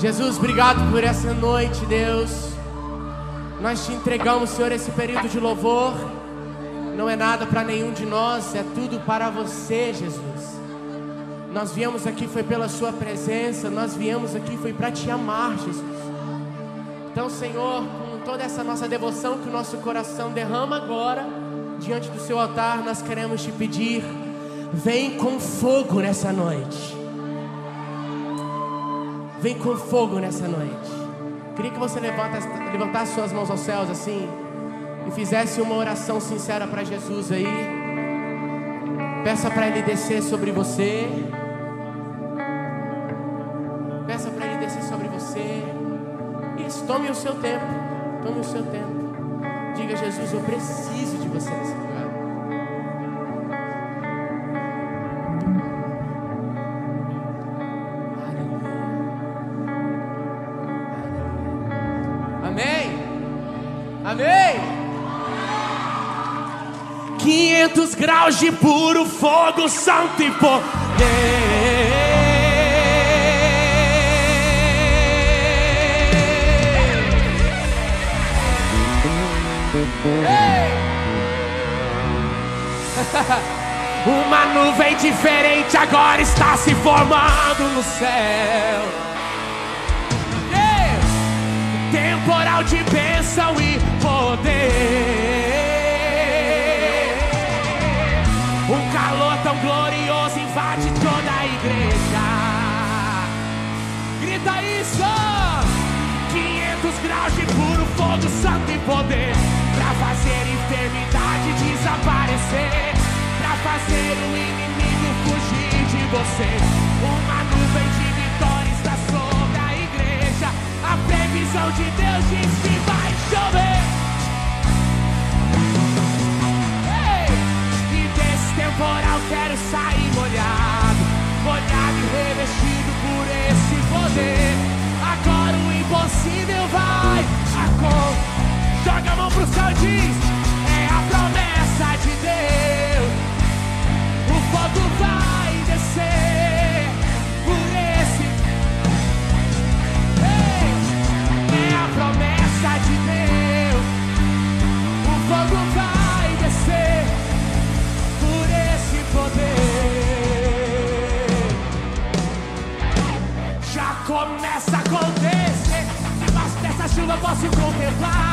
Jesus, obrigado por essa noite, Deus. Nós te entregamos, Senhor, esse período de louvor. Não é nada para nenhum de nós, é tudo para você, Jesus. Nós viemos aqui foi pela Sua presença, nós viemos aqui foi para te amar, Jesus. Então, Senhor, com toda essa nossa devoção que o nosso coração derrama agora, diante do Seu altar, nós queremos te pedir, vem com fogo nessa noite. Vem com fogo nessa noite. Queria que você levantasse, levantasse suas mãos aos céus assim e fizesse uma oração sincera para Jesus aí. Peça para Ele descer sobre você. Peça para Ele descer sobre você. Isso, tome o seu tempo. Tome o seu tempo. Diga, Jesus, eu preciso de você 500 graus de puro fogo, santo e poder. Uma nuvem diferente agora está se formando no céu. Temporal de bênção e poder. Grita isso! 500 graus de puro fogo, santo e poder. Pra fazer enfermidade desaparecer. Pra fazer o inimigo fugir de você. Uma nuvem de vitória está sobre a igreja. A previsão de Deus diz que vai chover. E desse temporal quero sair molhado, molhado e revestido poder. Agora o impossível vai acontecer. Joga a mão pro céu e diz: É a promessa de Deus. O fogo vai Dessa chuva posso contemplar.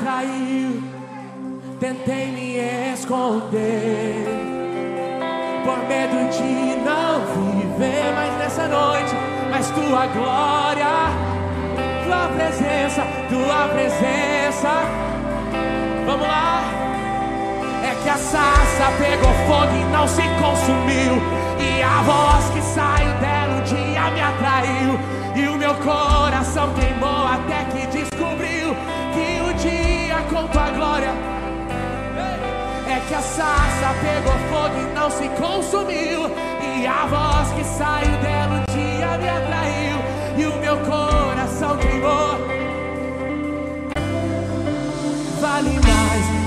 Atraiu, tentei me esconder, por medo de não viver mais nessa noite, mas tua glória, tua presença, tua presença. Vamos lá que a sarça pegou fogo e não se consumiu. E a voz que saiu dela um dia me atraiu. E o meu coração queimou até que o com tua glória é que a sarça pegou fogo e não se consumiu. E a voz que saiu dela um dia me atraiu. E o meu coração queimou. Vale mais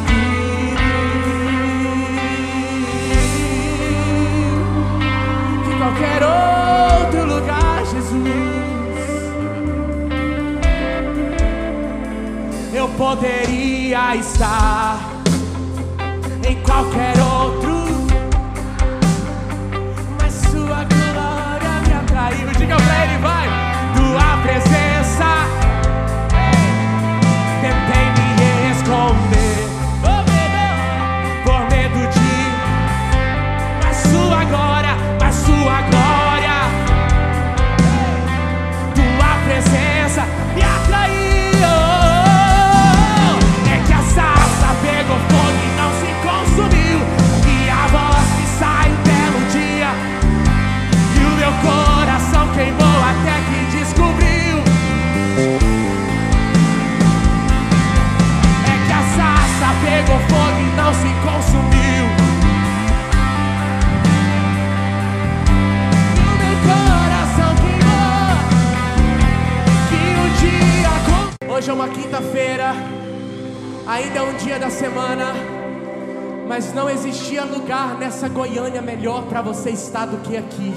qualquer outro poderia estar em qualquer outro, Hoje é uma quinta-feira, ainda é um dia da semana, mas não existia lugar nessa Goiânia melhor para você estar do que aqui.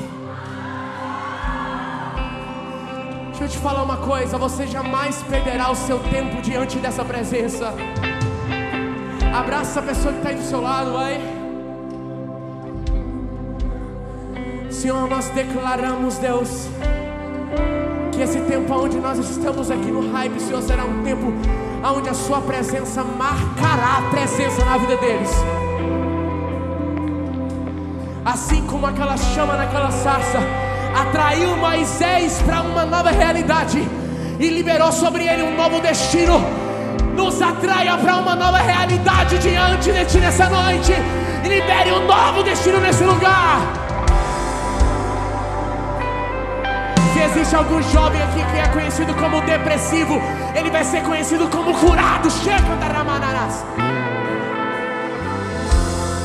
Deixa eu te falar uma coisa: você jamais perderá o seu tempo diante dessa presença. Abraça a pessoa que está aí do seu lado, vai. Senhor, nós declaramos, Deus que esse tempo onde nós estamos aqui no hype, Senhor, será um tempo onde a Sua presença marcará a presença na vida deles. Assim como aquela chama naquela sarça atraiu Moisés para uma nova realidade e liberou sobre ele um novo destino, nos atraia para uma nova realidade diante de Ti nessa noite e libere um novo destino nesse lugar. Se existe algum jovem aqui que é conhecido como depressivo, ele vai ser conhecido como curado. Chega da Ramanaras.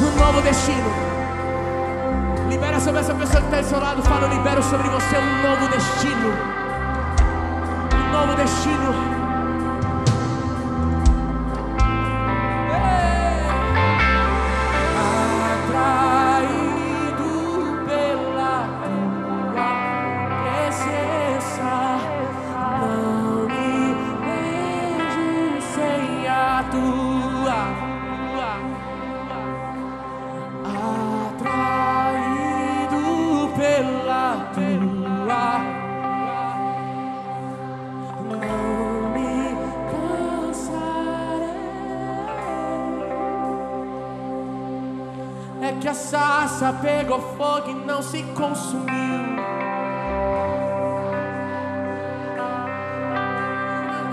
Um novo destino. Libera sobre essa pessoa que está do seu lado. Fala, libero sobre você um novo destino. Um novo destino. pegou fogo e não se consumiu.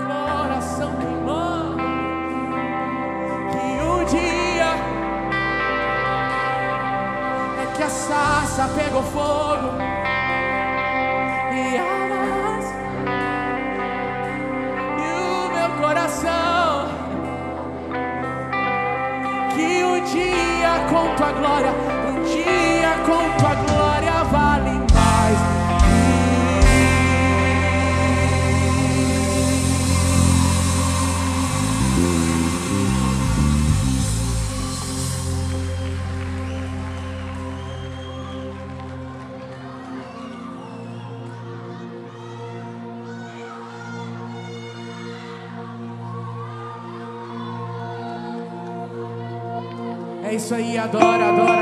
Coração queimando que o dia é que a sarça pegou fogo e as e o meu coração que um dia com a glória Isso aí adora, adora.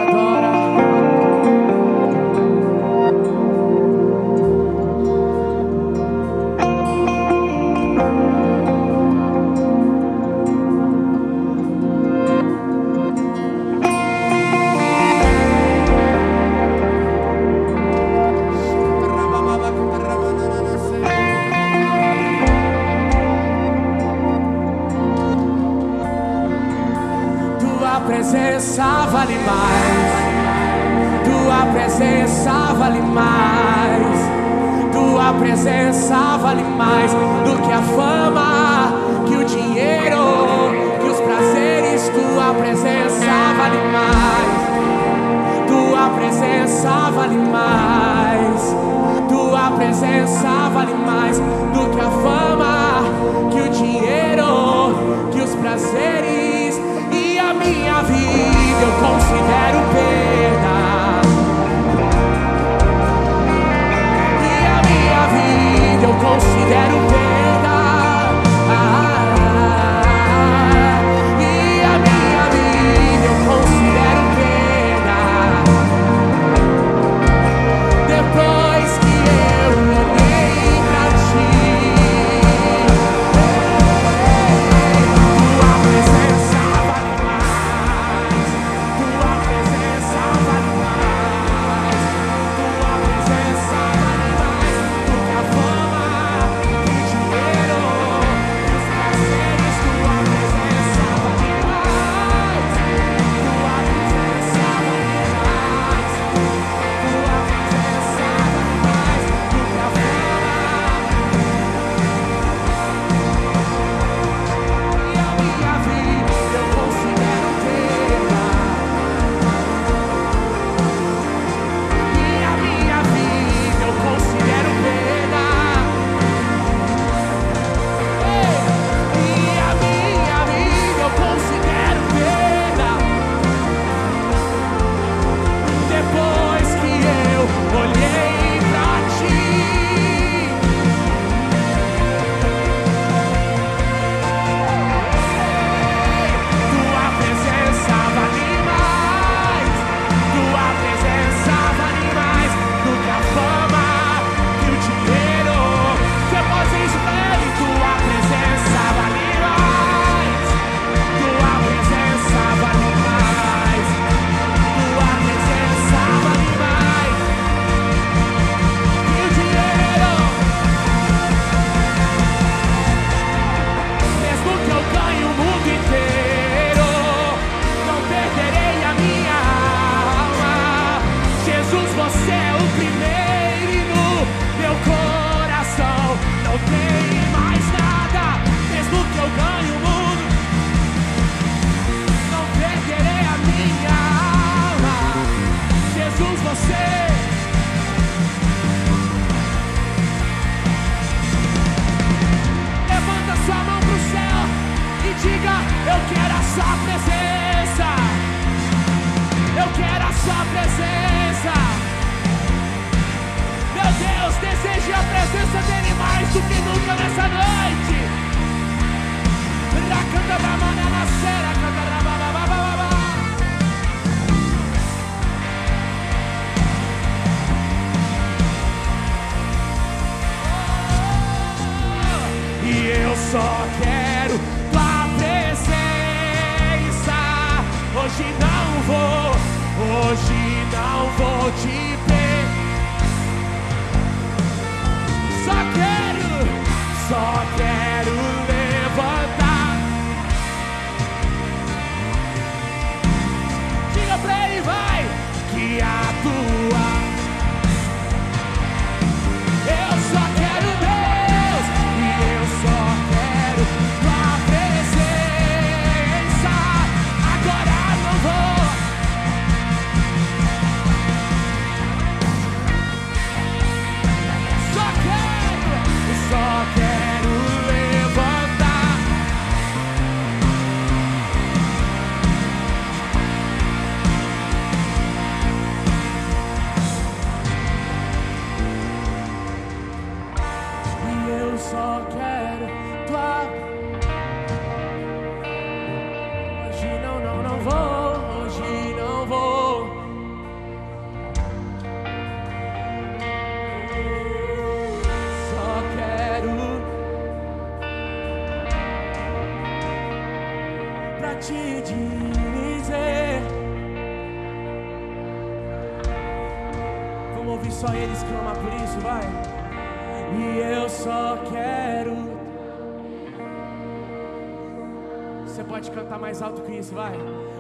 Vai.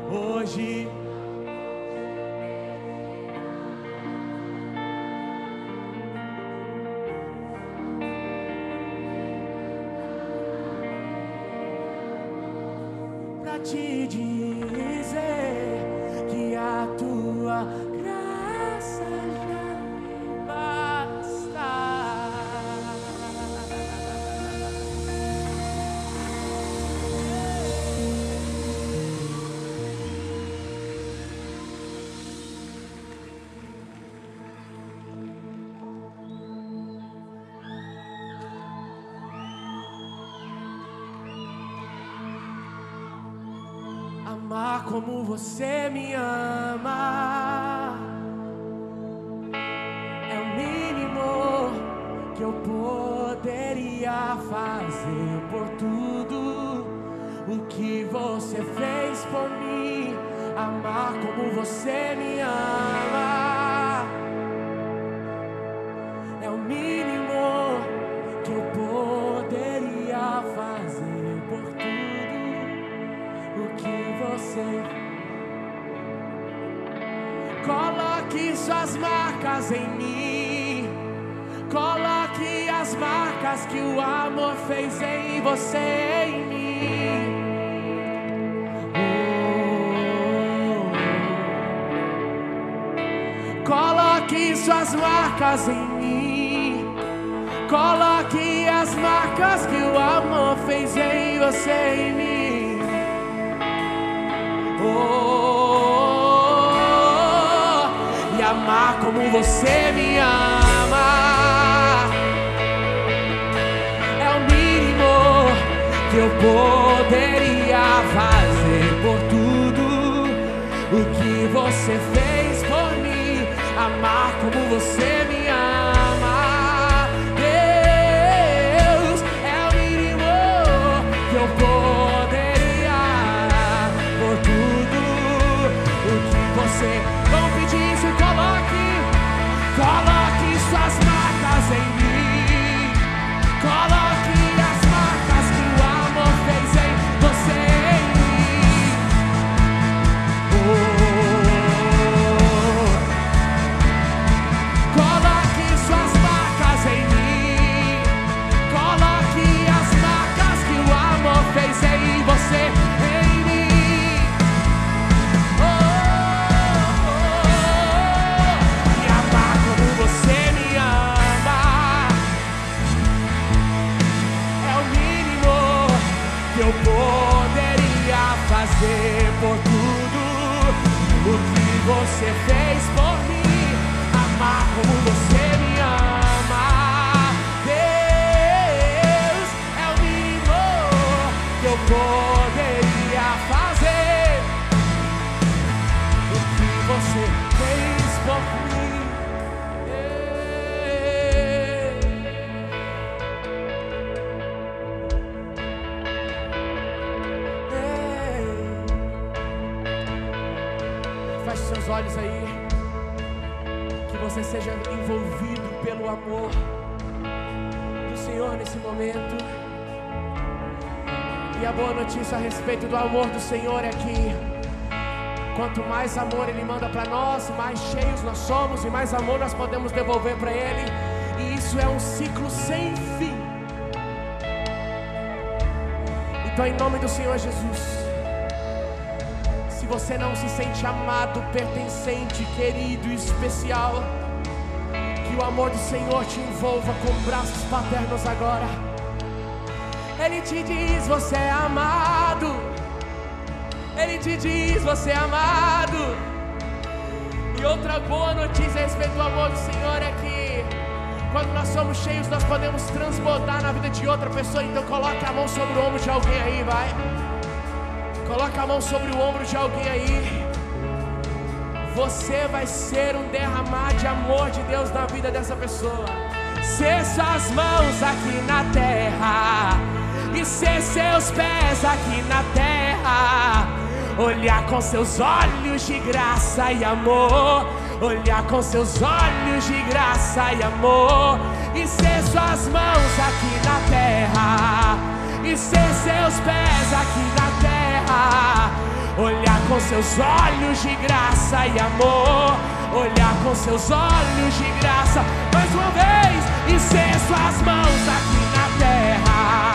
Hoje. Pra te como você me ama é o mínimo que eu poderia fazer por tudo o que você fez por mim. Amar como você me marcas em mim. Coloque as marcas que o amor fez em você em mim. Oh. Coloque suas marcas em mim. Coloque as marcas que o amor fez em você em mim. Oh, como você me ama é o mínimo que eu poderia fazer por tudo o que você fez por mim. Amar como você me ama, Deus é o mínimo que eu poderia por tudo o que você. Vamos pedir isso, que você fez Nesse momento. E a boa notícia a respeito do amor do Senhor é que quanto mais amor Ele manda para nós, mais cheios nós somos e mais amor nós podemos devolver para Ele. E isso é um ciclo sem fim. Então, em nome do Senhor Jesus, se você não se sente amado, pertencente, querido, especial, o amor do Senhor te envolva com braços paternos agora. Ele te diz: Você é amado. Ele te diz: Você é amado. E outra boa notícia a respeito do amor do Senhor é que quando nós somos cheios, nós podemos transbordar na vida de outra pessoa. Então coloque a mão sobre o ombro de alguém aí, vai. Coloque a mão sobre o ombro de alguém aí. Você vai ser um derramar de amor de Deus na vida dessa pessoa. Ser suas mãos aqui na terra e ser seus pés aqui na terra. Olhar com seus olhos de graça e amor. Olhar com seus olhos de graça e amor. E ser suas mãos aqui na terra. E ser seus pés aqui na terra. Olhar com seus olhos de graça e amor. Olhar com seus olhos de graça. Mais uma vez. E ser suas mãos aqui na terra.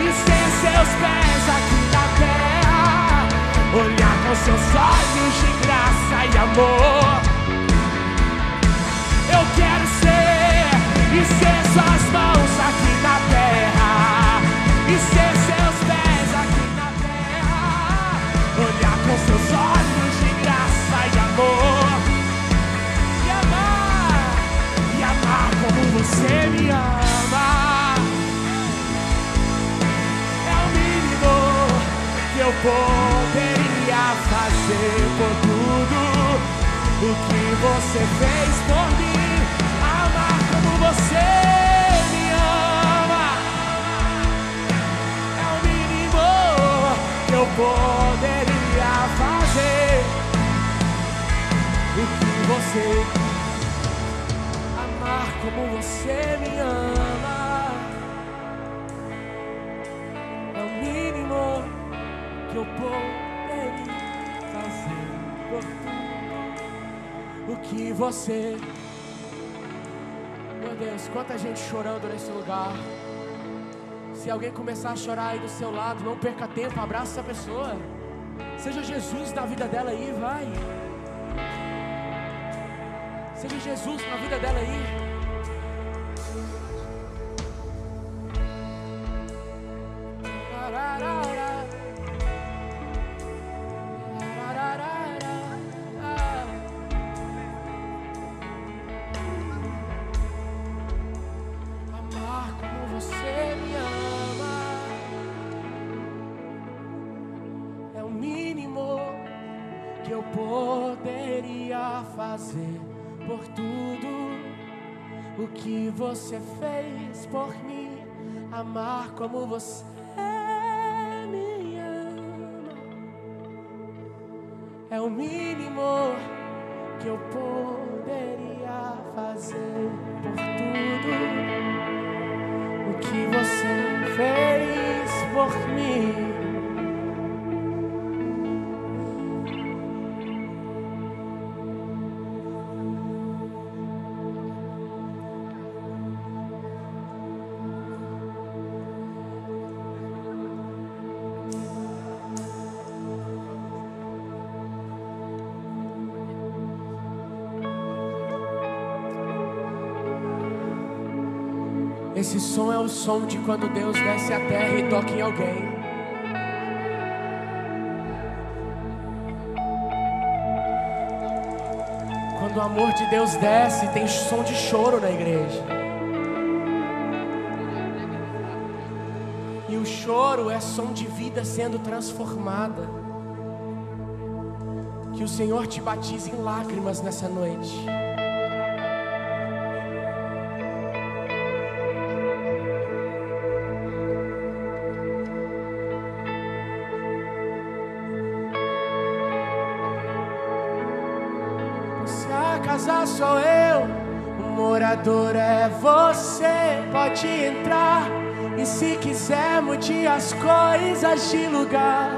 E ser seus pés aqui na terra. Olhar com seus olhos de graça e amor. Eu quero ser e ser suas mãos aqui o que você fez por mim. Amar como você me ama. É o mínimo que eu poderia fazer. O que você amar como você me ama. É o mínimo que eu poderia o que você. Meu Deus, quanta gente chorando nesse lugar. Se alguém começar a chorar aí do seu lado, não perca tempo, abraça essa pessoa. Seja Jesus na vida dela aí, vai. Seja Jesus na vida dela aí. Você fez por mim. Amar como você me ama é o mínimo que eu poderia fazer por tudo o que você fez por mim. Esse som é o som de quando Deus desce a terra e toca em alguém. Quando o amor de Deus desce, tem som de choro na igreja. E o choro é som de vida sendo transformada. Que o Senhor te batize em lágrimas nessa noite. Você a casa sou eu, o morador é você. Pode entrar e se quiser mude as coisas de lugar.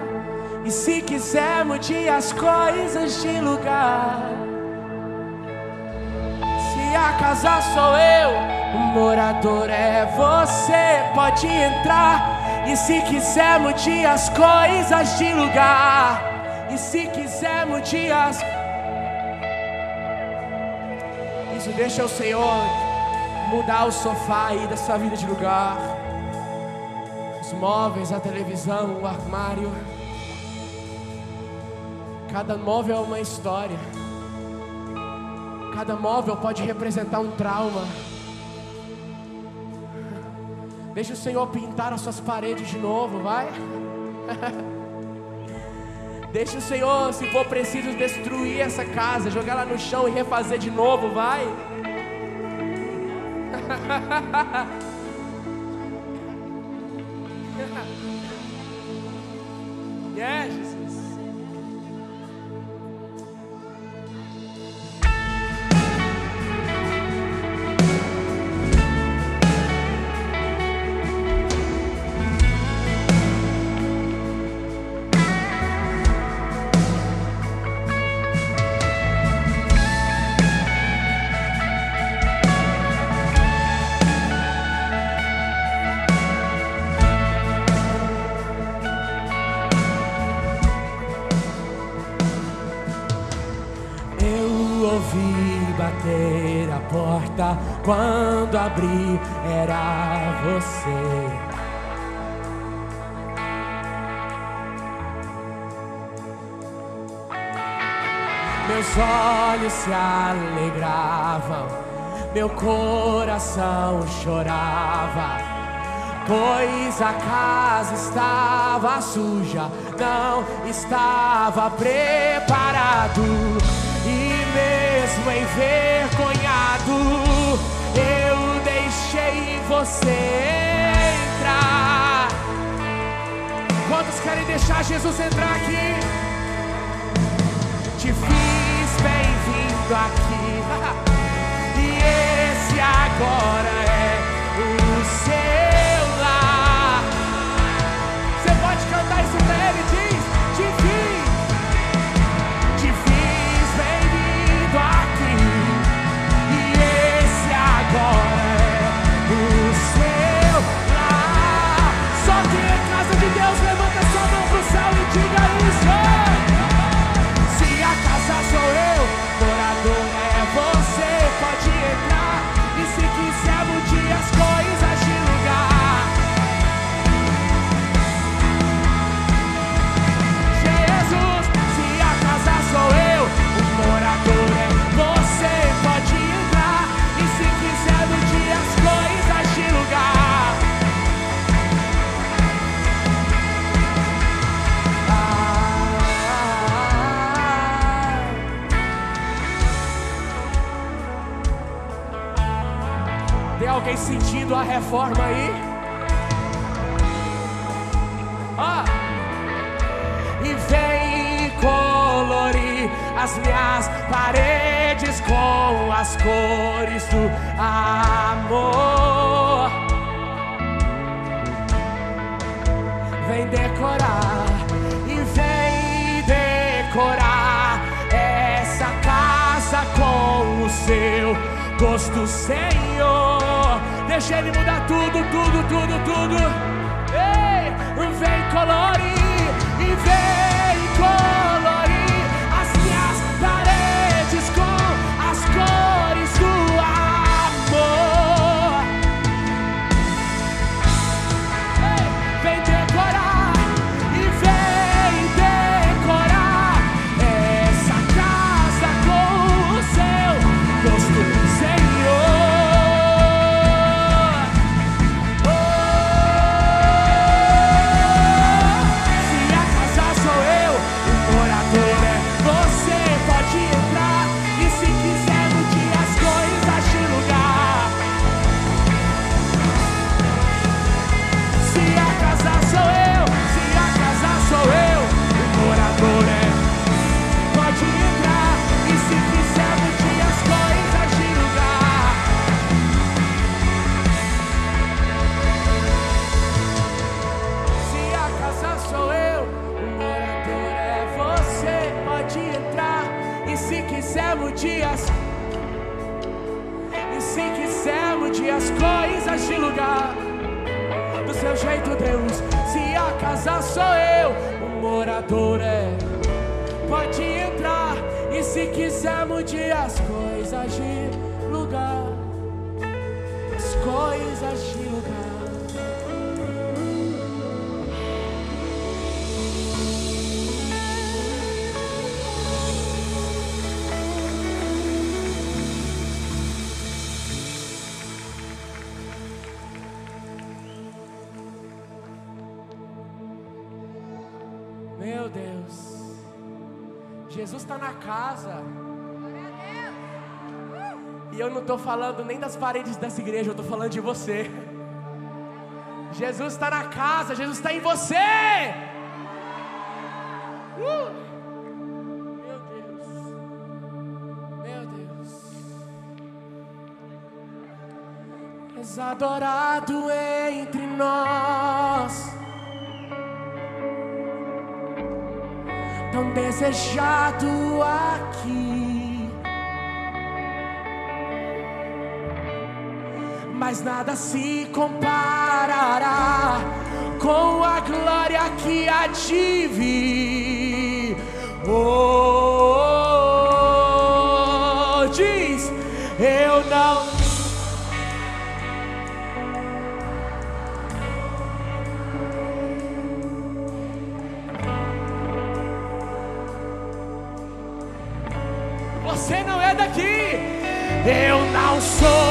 E se quiser mude as coisas de lugar. Se a casa sou eu, o morador é você. Pode entrar e se quiser mude as coisas de lugar. E se quiser mude as Isso deixa o Senhor mudar o sofá aí da sua vida de lugar. Os móveis, a televisão, o armário. Cada móvel é uma história. Cada móvel pode representar um trauma. Deixa o Senhor pintar as suas paredes de novo, vai. Deixa o Senhor, se for preciso, destruir essa casa, jogar ela no chão e refazer de novo, vai. quando abri era você. Meus olhos se alegravam, meu coração chorava, pois a casa estava suja, não estava preparado. E mesmo envergonhado, você entrar. Quantos querem deixar Jesus entrar aqui? Te fiz bem-vindo aqui. E esse agora é o seu nem das paredes dessa igreja, eu estou falando de você. Jesus está na casa, Jesus está em você. Uh! Meu Deus. Meu Deus. És adorado entre nós. tão desejado aqui. Mas nada se comparará com a glória que há de vir. Oh, diz, eu não Você não é daqui. Eu não sou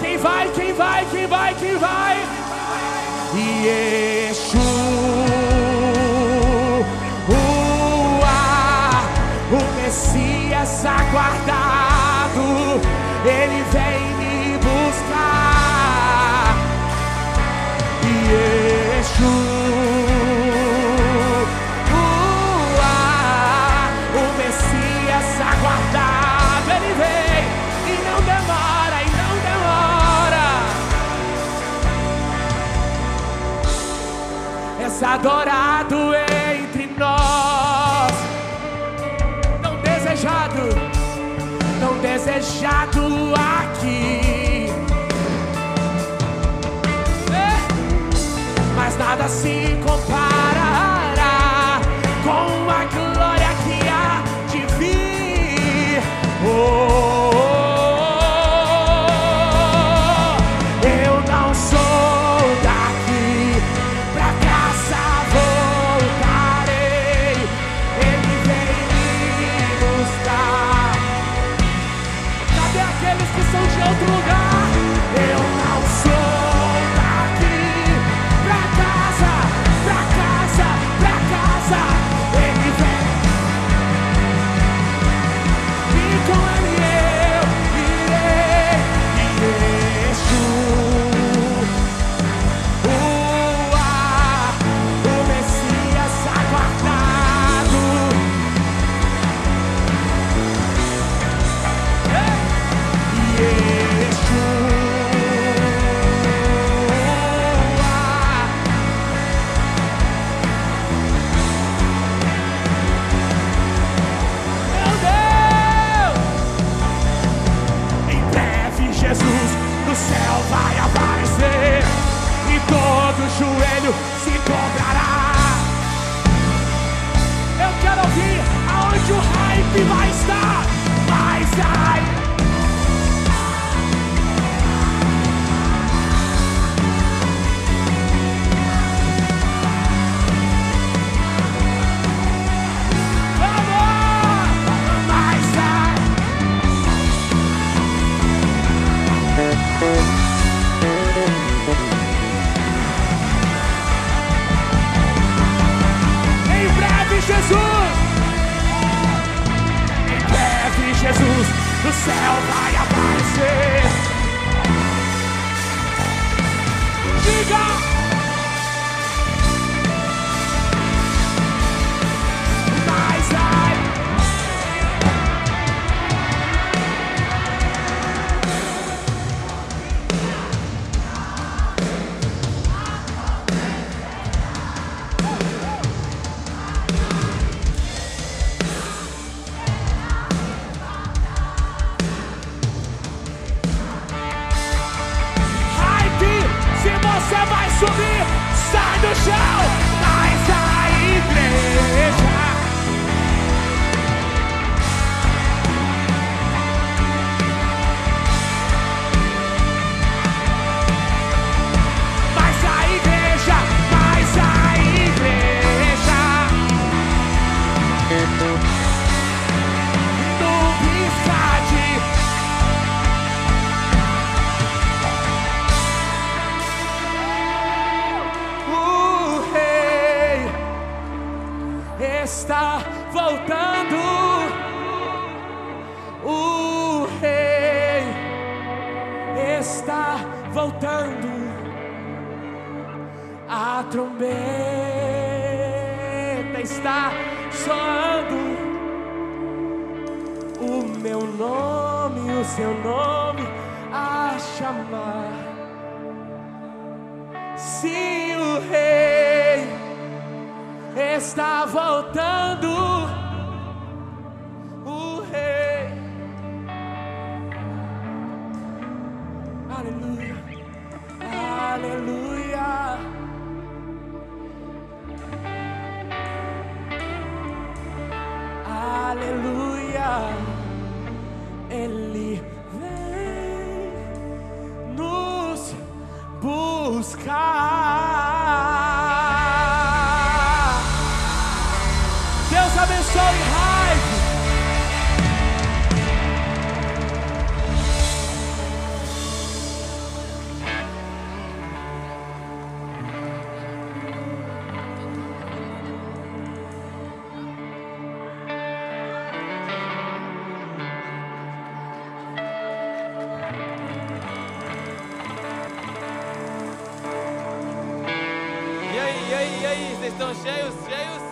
Quem vai, quem vai, quem vai, quem vai? Yeshua, o Messias aguardado, ele vem és adorado entre nós, tão desejado, tão desejado aqui. É, Mas nada se comparará aí, aí? Vocês estão cheios, cheios?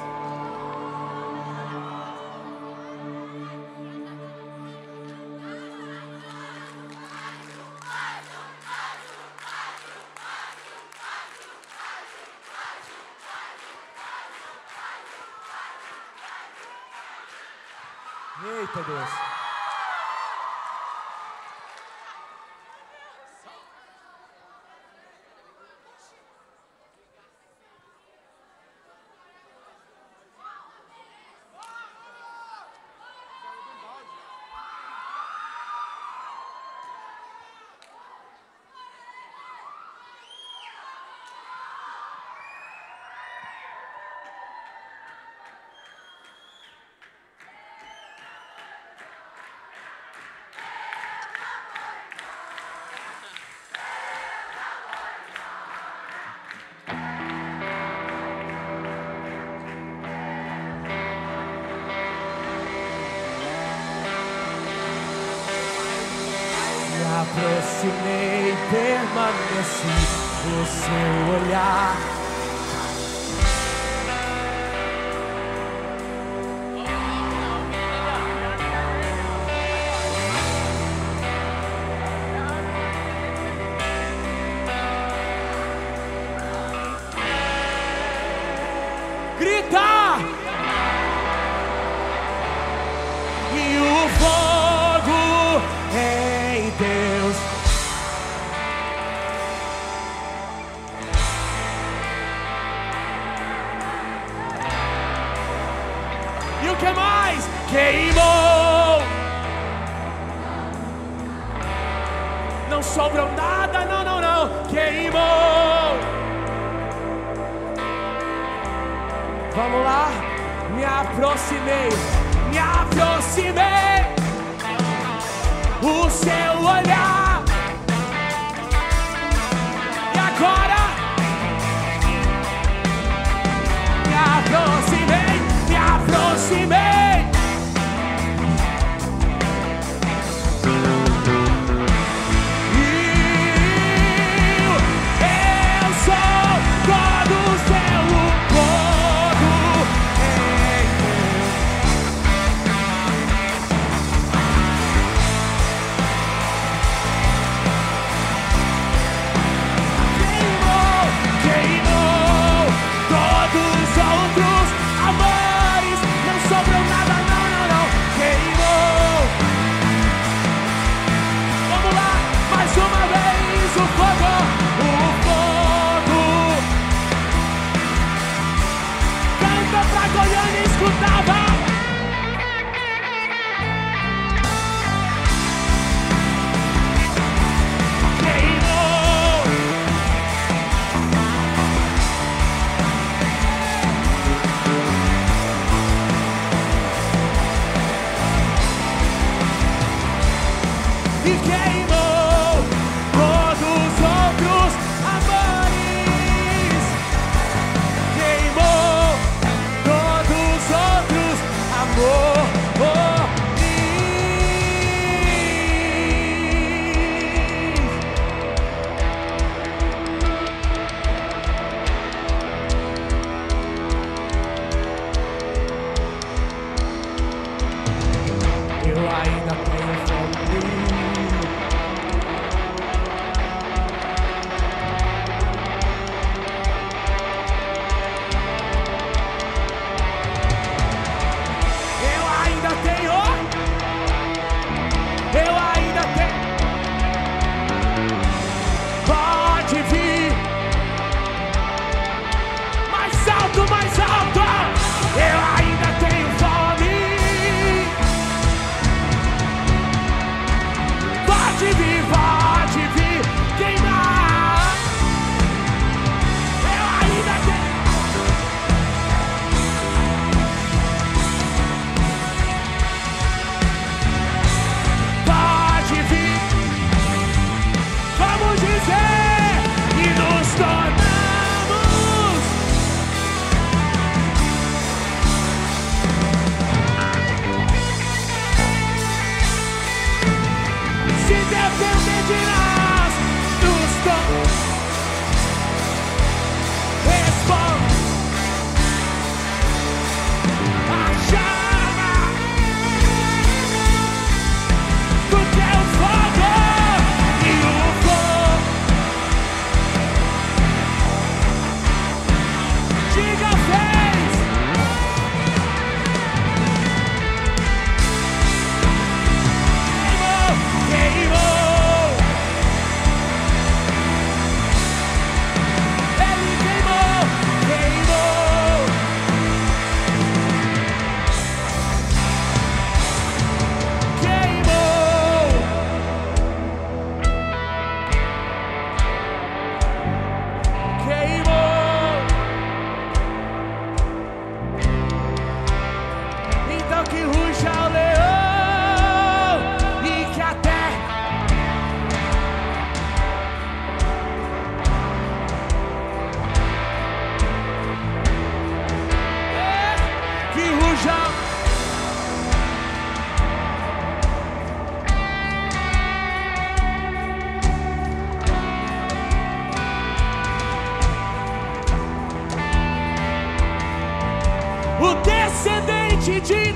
te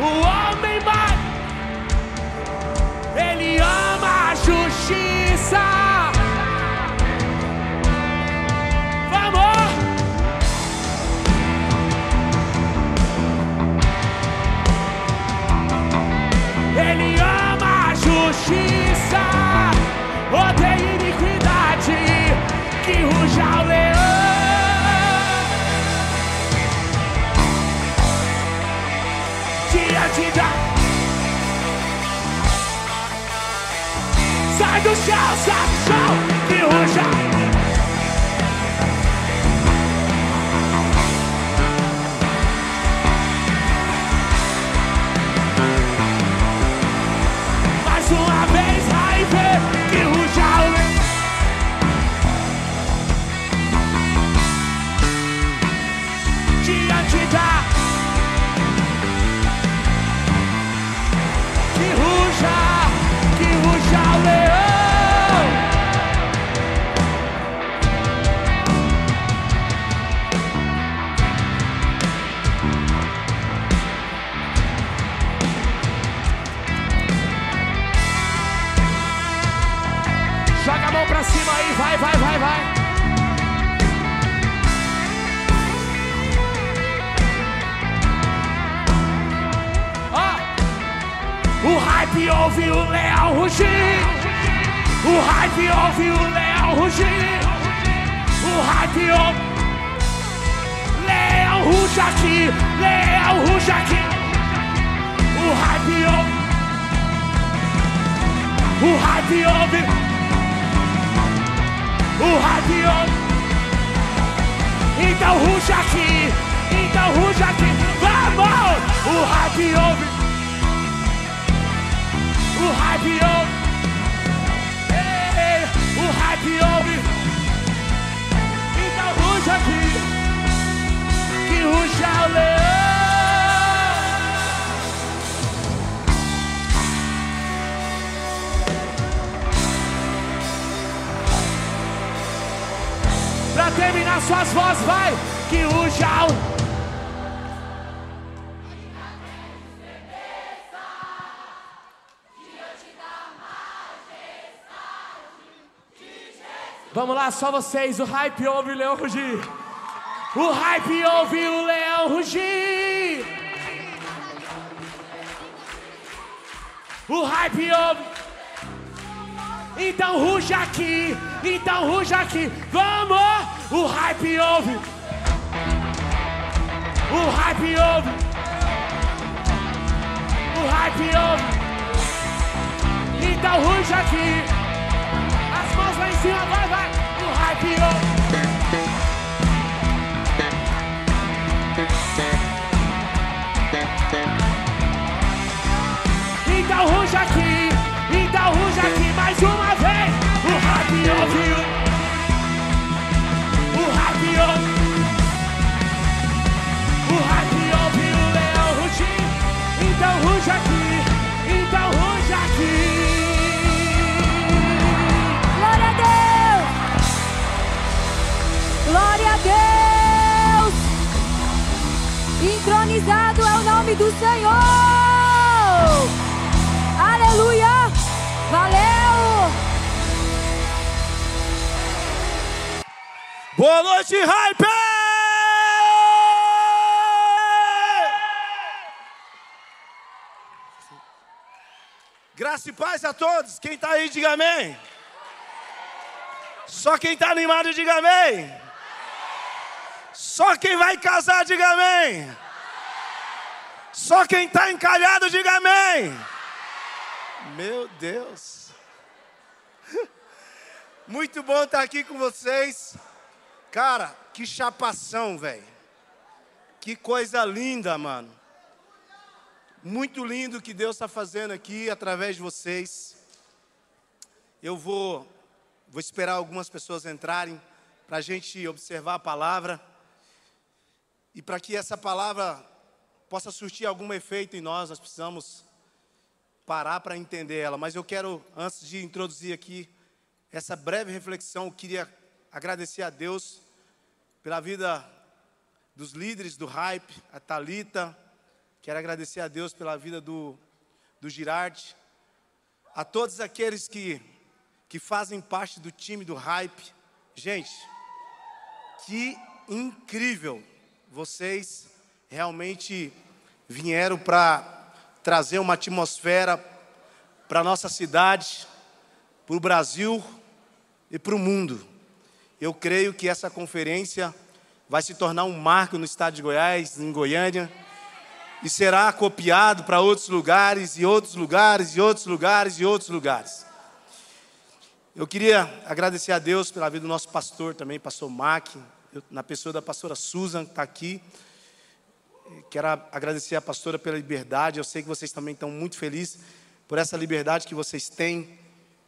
o homem mais, ele ama a justiça. Vamos! Ele ama a justiça, odeia iniquidade, que ruja o bandida. Sai do chão, sai do chão, que roja. Vamos lá, só vocês. O hype ouve o leão rugir. O hype ouve o leão rugir. O hype ouve. Então ruja aqui. Então ruja aqui. Vamos! O hype ouve. O hype ouve. O hype ouve. Então ruja aqui. Lá em cima, vai, vai. O hype nome do Senhor! Aleluia! Valeu! Boa noite, hype! Graça e paz a todos. Quem está aí, diga amém. Só quem está animado, diga amém. Só quem vai casar, diga amém. Só quem está encalhado, diga amém. Meu Deus. Muito bom estar aqui com vocês. Cara, que chapação, velho. Que coisa linda, mano. Muito lindo que Deus está fazendo aqui através de vocês. Eu vou, vou esperar algumas pessoas entrarem para a gente observar a palavra e para que essa palavra possa surtir algum efeito em nós, nós precisamos parar para entender ela. Mas eu quero, antes de introduzir aqui essa breve reflexão, eu queria agradecer a Deus pela vida dos líderes do Hype, a Talita. Quero agradecer a Deus pela vida do, do Girardi. A todos aqueles que, que fazem parte do time do Hype. Gente, que incrível! Vocês realmente vieram para trazer uma atmosfera para a nossa cidade, para o Brasil e para o mundo. Eu creio que essa conferência vai se tornar um marco no estado de Goiás, em Goiânia, e será copiado para outros lugares, e outros lugares, e outros lugares, e outros lugares. Eu queria agradecer a Deus pela vida do nosso pastor também, pastor Mac, eu, na pessoa da pastora Susan, que está aqui. Quero agradecer a pastora pela liberdade. Eu sei que vocês também estão muito felizes por essa liberdade que vocês têm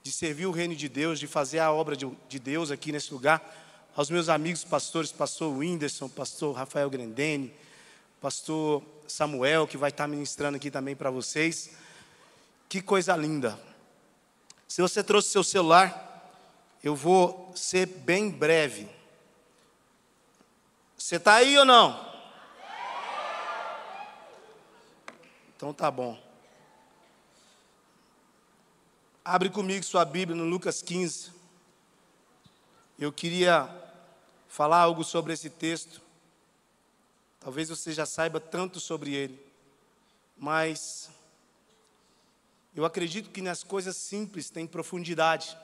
de servir o reino de Deus, de fazer a obra de, de Deus aqui nesse lugar. Aos meus amigos pastores, pastor Whindersson, pastor Rafael Grandene, pastor Samuel, que vai estar ministrando aqui também para vocês. Que coisa linda. Se você trouxe seu celular, eu vou ser bem breve. Você está aí ou não? Então tá bom. Abre comigo sua Bíblia no Lucas 15. Eu queria falar algo sobre esse texto. Talvez você já saiba tanto sobre ele, mas eu acredito que nas coisas simples tem profundidade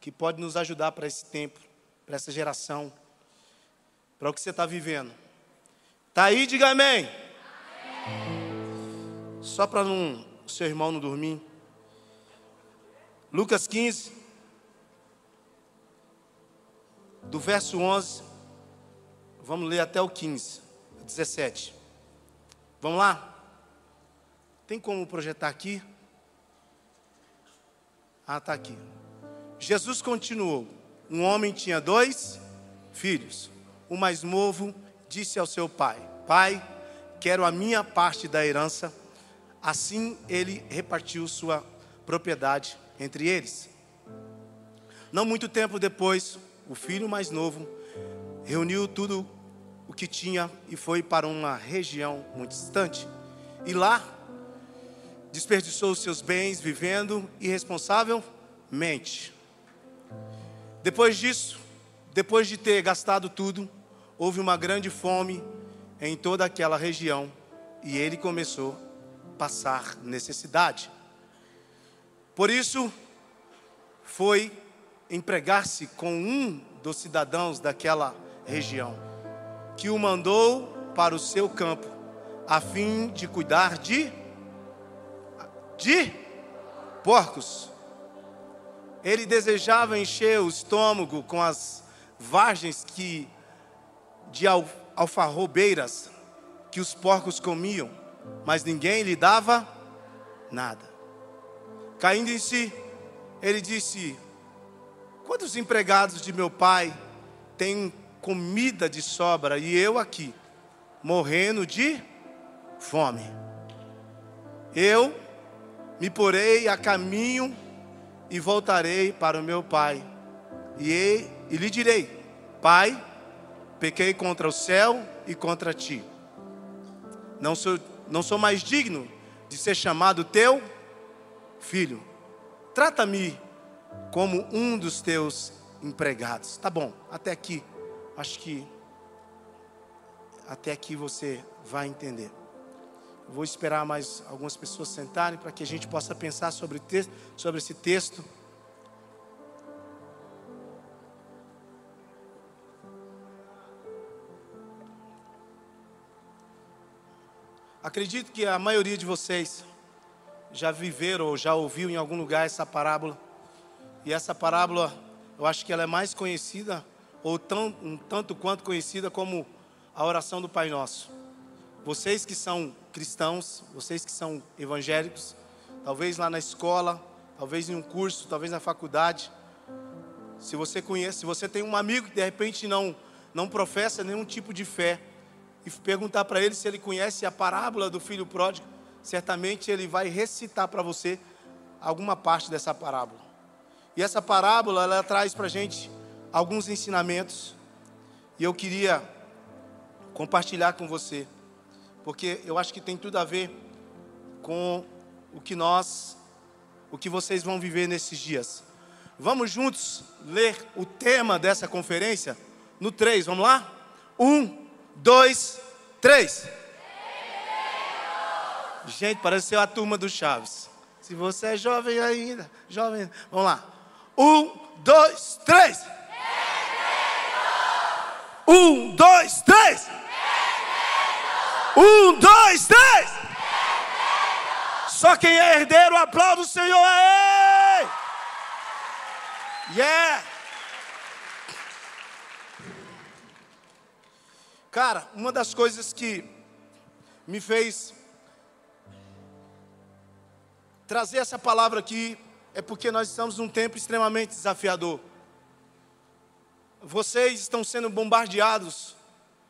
que pode nos ajudar para esse tempo, para essa geração, para o que você está vivendo. Tá aí, diga amém. Só para não seu irmão não dormir. Lucas 15, do verso 11, vamos ler até o 15, 17. Vamos lá? Tem como projetar aqui? Ah, está aqui. Jesus continuou: Um homem tinha dois filhos. O mais novo disse ao seu pai: Pai, quero a minha parte da herança. Assim ele repartiu sua propriedade entre eles. Não muito tempo depois, o filho mais novo reuniu tudo o que tinha e foi para uma região muito distante. E lá desperdiçou os seus bens vivendo irresponsavelmente. Depois disso, depois de ter gastado tudo, houve uma grande fome em toda aquela região e ele começou passar necessidade. Por isso, foi empregar-se com um dos cidadãos daquela região, que o mandou para o seu campo, a fim de cuidar de de porcos. Ele desejava encher o estômago com as vargens que de alfarrobeiras que os porcos comiam, mas ninguém lhe dava nada. Caindo em si, ele disse: Quantos empregados de meu pai têm comida de sobra e eu aqui, morrendo de fome? Eu me porei a caminho e voltarei para o meu pai, e, e lhe direi: Pai, pequei contra o céu e contra ti. Não sou, não sou mais digno de ser chamado teu filho. Trata-me como um dos teus empregados. Tá bom, até aqui. Acho que até aqui você vai entender. Vou esperar mais algumas pessoas sentarem para que a gente possa pensar sobre, sobre esse texto. Acredito que a maioria de vocês já viveram ou já ouviu em algum lugar essa parábola. E essa parábola, eu acho que ela é mais conhecida, ou tão, um tanto quanto conhecida como a oração do Pai Nosso. Vocês que são cristãos, vocês que são evangélicos, talvez lá na escola, talvez em um curso, talvez na faculdade, se você conhece, se você tem um amigo que de repente não, não professa nenhum tipo de fé, e perguntar para ele se ele conhece a parábola do filho pródigo, certamente ele vai recitar para você alguma parte dessa parábola. E essa parábola ela traz para a gente alguns ensinamentos, e eu queria compartilhar com você, porque eu acho que tem tudo a ver com o que nós, o que vocês vão viver nesses dias. Vamos juntos ler o tema dessa conferência? No 3, vamos lá? Um, dois, três. Gente, parece ser a turma do Chaves. Se você é jovem ainda, jovem, vamos lá. Um, dois, três. Um, dois, três. Um, dois, três. Só quem é herdeiro, aplauda o Senhor aí. Yeah. Cara, uma das coisas que me fez trazer essa palavra aqui é porque nós estamos num tempo extremamente desafiador. Vocês estão sendo bombardeados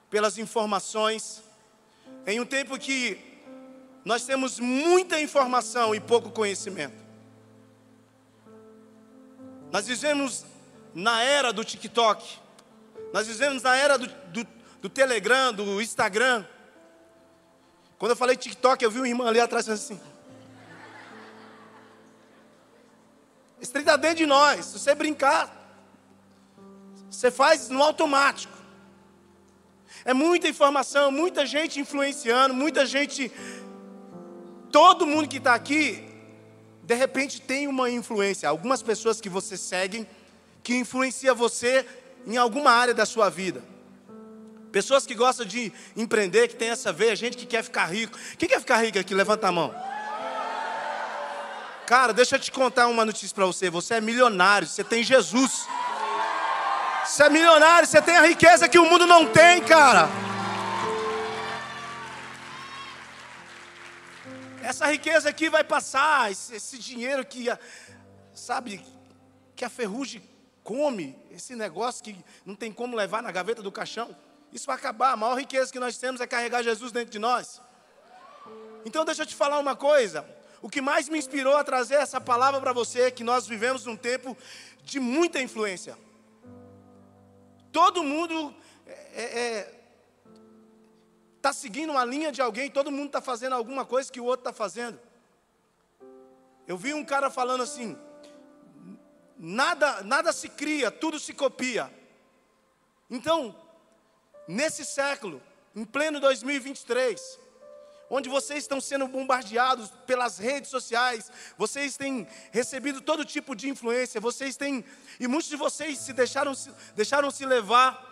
pelas informações, em um tempo que nós temos muita informação e pouco conhecimento. Nós vivemos na era do TikTok, nós vivemos na era do, do do Telegram, do Instagram. Quando eu falei TikTok, eu vi uma irmã ali atrás assim. Isso está dentro de nós. Se você brincar, você faz no automático. É muita informação, muita gente influenciando, muita gente. Todo mundo que está aqui, de repente tem uma influência. Algumas pessoas que você segue, que influencia você em alguma área da sua vida. Pessoas que gostam de empreender, que tem essa veia, gente que quer ficar rico. Quem quer ficar rico aqui? Levanta a mão. Cara, deixa eu te contar uma notícia para você. Você é milionário, você tem Jesus. Você é milionário, você tem a riqueza que o mundo não tem, cara. Essa riqueza aqui vai passar, esse, dinheiro que, sabe, que a ferrugem come, esse negócio que não tem como levar na gaveta do caixão. Isso vai acabar. A maior riqueza que nós temos é carregar Jesus dentro de nós. Então, deixa eu te falar uma coisa. O que mais me inspirou a trazer essa palavra para você é que nós vivemos num tempo de muita influência. Todo mundo está é, é, tá seguindo uma linha de alguém, todo mundo está fazendo alguma coisa que o outro está fazendo. Eu vi um cara falando assim: nada, nada se cria, tudo se copia. Então, nesse século, em pleno 2023, onde vocês estão sendo bombardeados pelas redes sociais, vocês têm recebido todo tipo de influência, vocês têm, e muitos de vocês se deixaram, deixaram se levar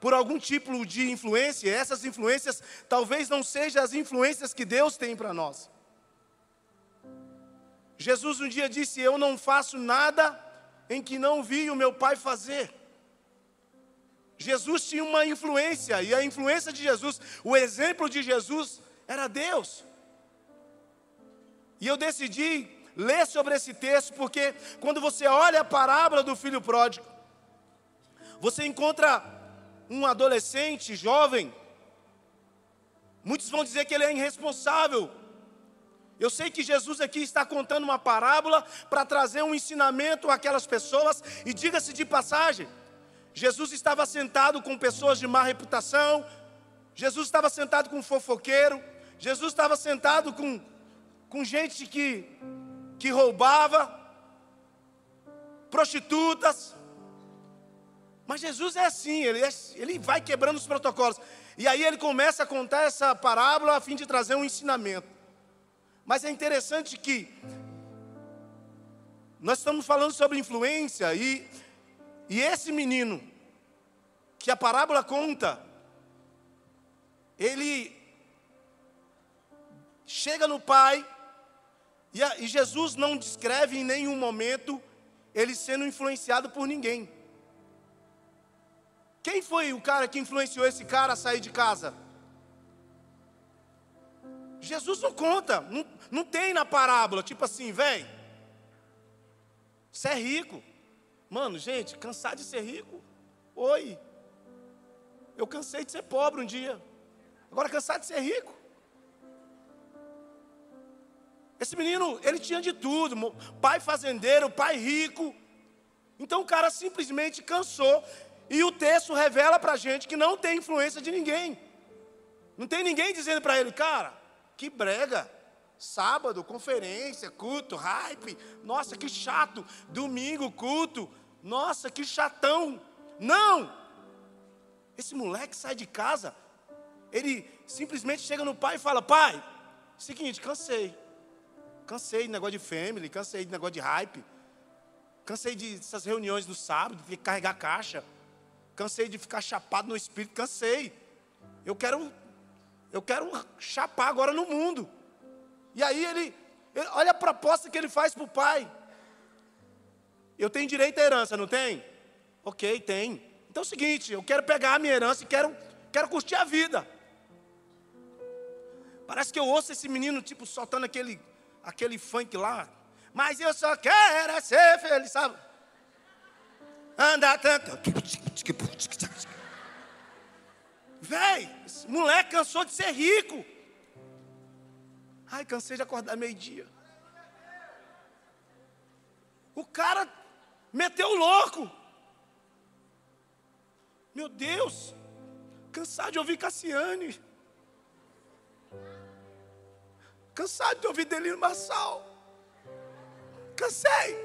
por algum tipo de influência, essas influências talvez não sejam as influências que Deus tem para nós. Jesus um dia disse: Eu não faço nada em que não vi o meu Pai fazer. Jesus tinha uma influência, e a influência de Jesus, o exemplo de Jesus, era Deus. E eu decidi ler sobre esse texto, porque quando você olha a parábola do filho pródigo, você encontra um adolescente jovem, muitos vão dizer que ele é irresponsável. Eu sei que Jesus aqui está contando uma parábola para trazer um ensinamento àquelas pessoas, e diga-se de passagem, Jesus estava sentado com pessoas de má reputação, Jesus estava sentado com um fofoqueiro, Jesus estava sentado com, com gente que, que roubava, prostitutas. Mas Jesus é assim, ele, é, ele vai quebrando os protocolos. E aí ele começa a contar essa parábola a fim de trazer um ensinamento. Mas é interessante que nós estamos falando sobre influência e, e esse menino que a parábola conta, ele chega no pai, e, a, e Jesus não descreve em nenhum momento ele sendo influenciado por ninguém. Quem foi o cara que influenciou esse cara a sair de casa? Jesus não conta, não, não tem na parábola, tipo assim, velho, você é rico. Mano, gente, cansar de ser rico? Oi. Eu cansei de ser pobre um dia. Agora cansar de ser rico? Esse menino, ele tinha de tudo, pai fazendeiro, pai rico. Então o cara simplesmente cansou. E o texto revela para a gente que não tem influência de ninguém. Não tem ninguém dizendo para ele, cara, que brega. Sábado, conferência, culto, hype. Nossa, que chato. Domingo, culto. Nossa, que chatão. Não! Esse moleque sai de casa, ele simplesmente chega no pai e fala: Pai, seguinte, cansei. Cansei de negócio de family, cansei de negócio de hype. Cansei de essas reuniões do sábado, de carregar caixa. Cansei de ficar chapado no espírito, cansei. Eu quero eu quero chapar agora no mundo. Aí ele, ele olha a proposta que ele faz para o pai. Eu tenho direito à herança, não tem? Ok, tem. Então é o seguinte, eu quero pegar a minha herança e quero, quero curtir a vida. Parece que eu ouço esse menino, tipo, soltando aquele aquele funk lá. Mas eu só quero é ser feliz, sabe? Andar tanto. Véi, esse moleque cansou de ser rico. Ai, cansei de acordar meio-dia. O cara meteu o louco. Meu Deus, cansado de ouvir Cassiane. Cansado de ouvir delírio marçal. Cansei.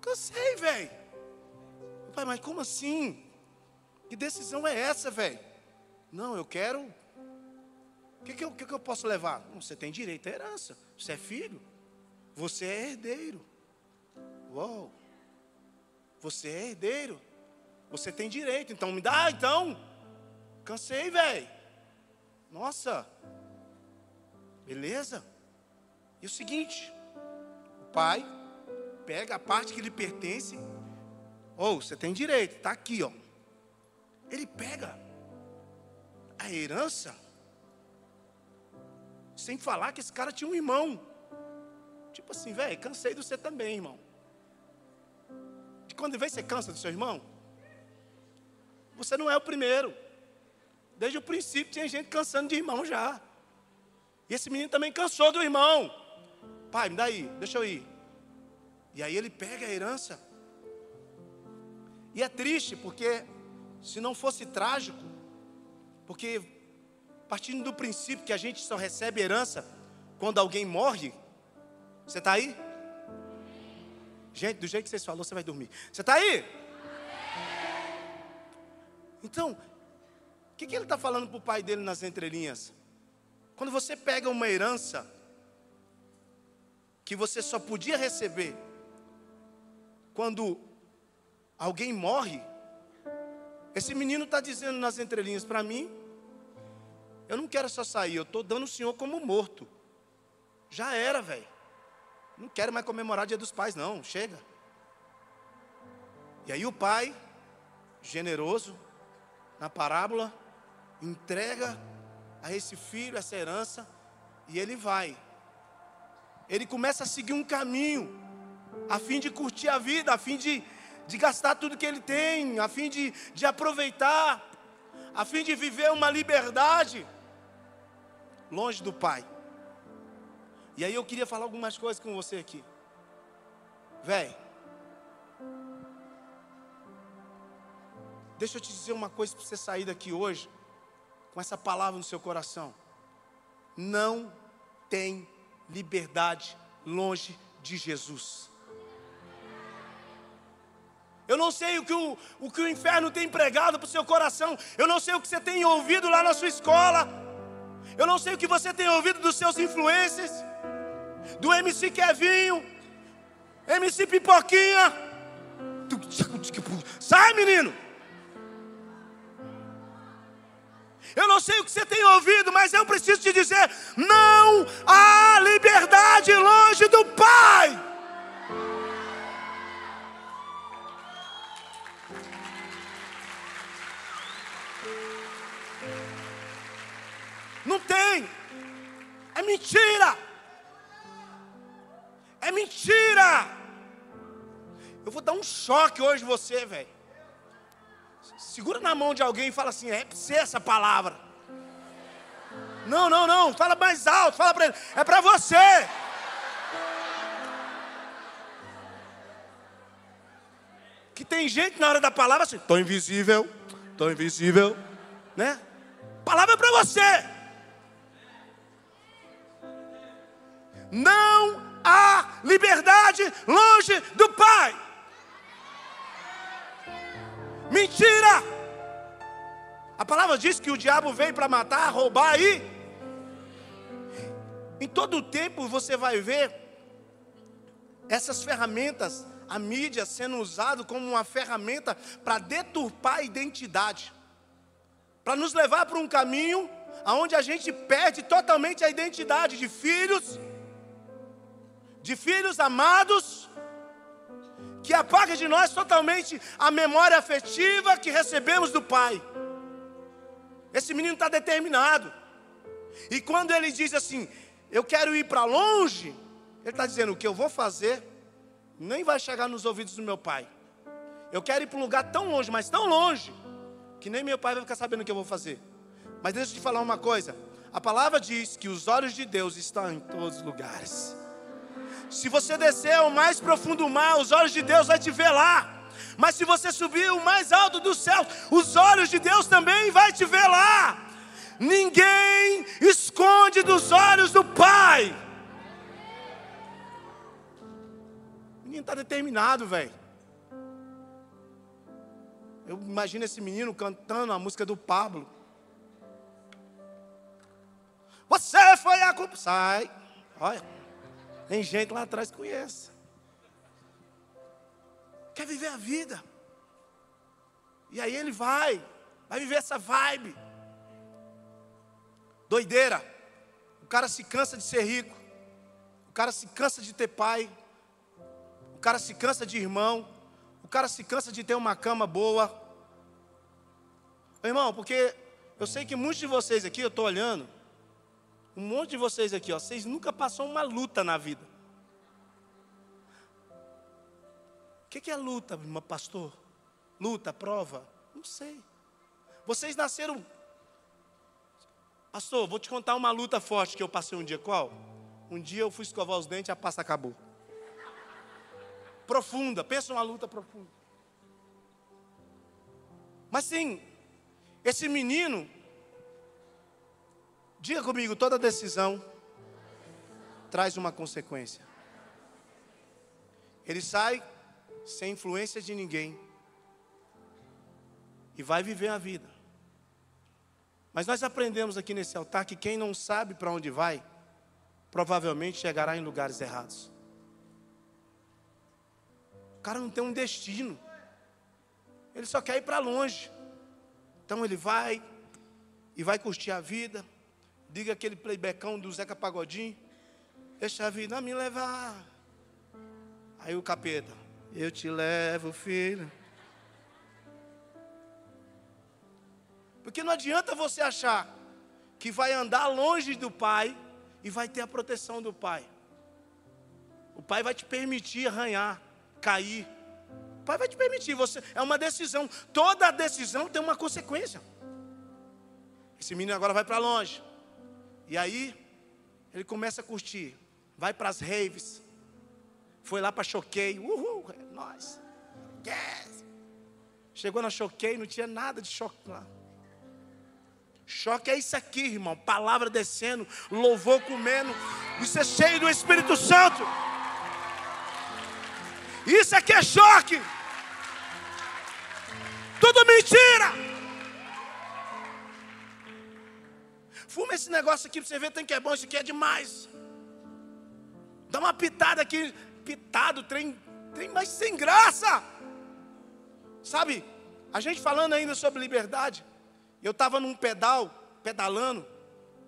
Cansei, velho. Pai, mas como assim? Que decisão é essa, velho? Não, eu quero. O que, que, eu, que, que eu posso levar? Você tem direito à herança. Você é filho. Você é herdeiro. Uou. Você é herdeiro. Você tem direito. Então me dá, então. Cansei, velho. Nossa. Beleza? E o seguinte, o pai pega a parte que lhe pertence, ou oh, você tem direito, está aqui, ó. Ele pega a herança, sem falar que esse cara tinha um irmão. Tipo assim, velho, cansei de você também, irmão. De quando vem você cansa do seu irmão? Você não é o primeiro. Desde o princípio tinha gente cansando de irmão já. E esse menino também cansou do irmão. Pai, me dá aí, deixa eu ir. E aí ele pega a herança. E é triste, porque se não fosse trágico, porque partindo do princípio que a gente só recebe herança quando alguém morre, você está aí? Gente, do jeito que vocês falou, você vai dormir. Você está aí? Então, o que, que ele está falando para o pai dele nas entrelinhas? Quando você pega uma herança que você só podia receber quando alguém morre, esse menino está dizendo nas entrelinhas para mim: eu não quero só sair, eu estou dando o senhor como morto. Já era, velho. Não quero mais comemorar Dia dos Pais, não, chega. E aí o pai, generoso, na parábola, entrega a esse filho essa herança e ele vai. Ele começa a seguir um caminho, a fim de curtir a vida, a fim de, de gastar tudo que ele tem, a fim de, de aproveitar, a fim de viver uma liberdade longe do pai. E aí eu queria falar algumas coisas com você aqui. Véi, deixa eu te dizer uma coisa para você sair daqui hoje com essa palavra no seu coração. Não tem liberdade longe de Jesus. Eu não sei o que o, o que o inferno tem pregado para o seu coração. Eu não sei o que você tem ouvido lá na sua escola. Eu não sei o que você tem ouvido dos seus influencers do MC Kevinho, MC Pipoquinha. Sai, menino! Eu não sei o que você tem ouvido, mas eu preciso te dizer: não há liberdade longe do Pai. Tem, é mentira. É mentira! Eu vou dar um choque hoje você, velho. Segura na mão de alguém e fala assim: é para você essa palavra. Não, não, não. Fala mais alto. Fala para ele: é para você. Que tem gente na hora da palavra assim: tô invisível, tô invisível, né? Palavra é para você. Não há liberdade longe do Pai. Mentira! A palavra diz que o diabo veio para matar, roubar e. Em todo o tempo você vai ver essas ferramentas, a mídia sendo usada como uma ferramenta para deturpar a identidade, para nos levar para um caminho aonde a gente perde totalmente a identidade de filhos de filhos amados, que apaga de nós totalmente a memória afetiva que recebemos do Pai. Esse menino está determinado. E quando ele diz assim, eu quero ir para longe, ele está dizendo: o que eu vou fazer nem vai chegar nos ouvidos do meu pai. Eu quero ir para um lugar tão longe, mas tão longe, que nem meu pai vai ficar sabendo o que eu vou fazer. Mas deixa eu te falar uma coisa: a palavra diz que os olhos de Deus estão em todos os lugares. Se você descer ao mais profundo mar, os olhos de Deus vai te ver lá. Mas se você subir o mais alto do céu, os olhos de Deus também vai te ver lá. Ninguém esconde dos olhos do Pai. O menino está determinado, velho. Eu imagino esse menino cantando a música do Pablo. Você foi a culpa. Sai. Olha. Tem gente lá atrás que conhece. Quer viver a vida. E aí ele vai, vai viver essa vibe. Doideira. O cara se cansa de ser rico. O cara se cansa de ter pai. O cara se cansa de irmão. O cara se cansa de ter uma cama boa. Irmão, porque eu sei que muitos de vocês aqui, eu estou olhando, um monte de vocês aqui, ó, vocês nunca passaram uma luta na vida. O que é luta, pastor? Luta, prova? Não sei. Vocês nasceram. Pastor, vou te contar uma luta forte que eu passei um dia. Qual? Um dia eu fui escovar os dentes e a pasta acabou. Profunda, pensa uma luta profunda. Mas sim, esse menino Diga comigo, toda decisão traz uma consequência. Ele sai sem influência de ninguém e vai viver a vida. Mas nós aprendemos aqui nesse altar que quem não sabe para onde vai, provavelmente chegará em lugares errados. O cara não tem um destino, ele só quer ir para longe. Então ele vai e vai curtir a vida. Diga aquele playbackão do Zeca Pagodinho. Deixa a vida me levar. Aí o capeta, eu te levo, filho. Porque não adianta você achar que vai andar longe do pai e vai ter a proteção do pai. O pai vai te permitir arranhar, cair. O pai vai te permitir, você é uma decisão. Toda decisão tem uma consequência. Esse menino agora vai para longe. E aí ele começa a curtir. Vai para as raves. Foi lá para Choquei. Uhul, é nós. Yes. Chegou na Choquei, não tinha nada de choque lá. Choque é isso aqui, irmão. Palavra descendo, louvor comendo. Isso é cheio do Espírito Santo. Isso aqui é choque. Tudo mentira. Fuma esse negócio aqui para você ver, tem que é bom, isso aqui é demais. Dá uma pitada aqui, pitado, trem, trem mais sem graça. Sabe, a gente falando ainda sobre liberdade. Eu estava num pedal, pedalando,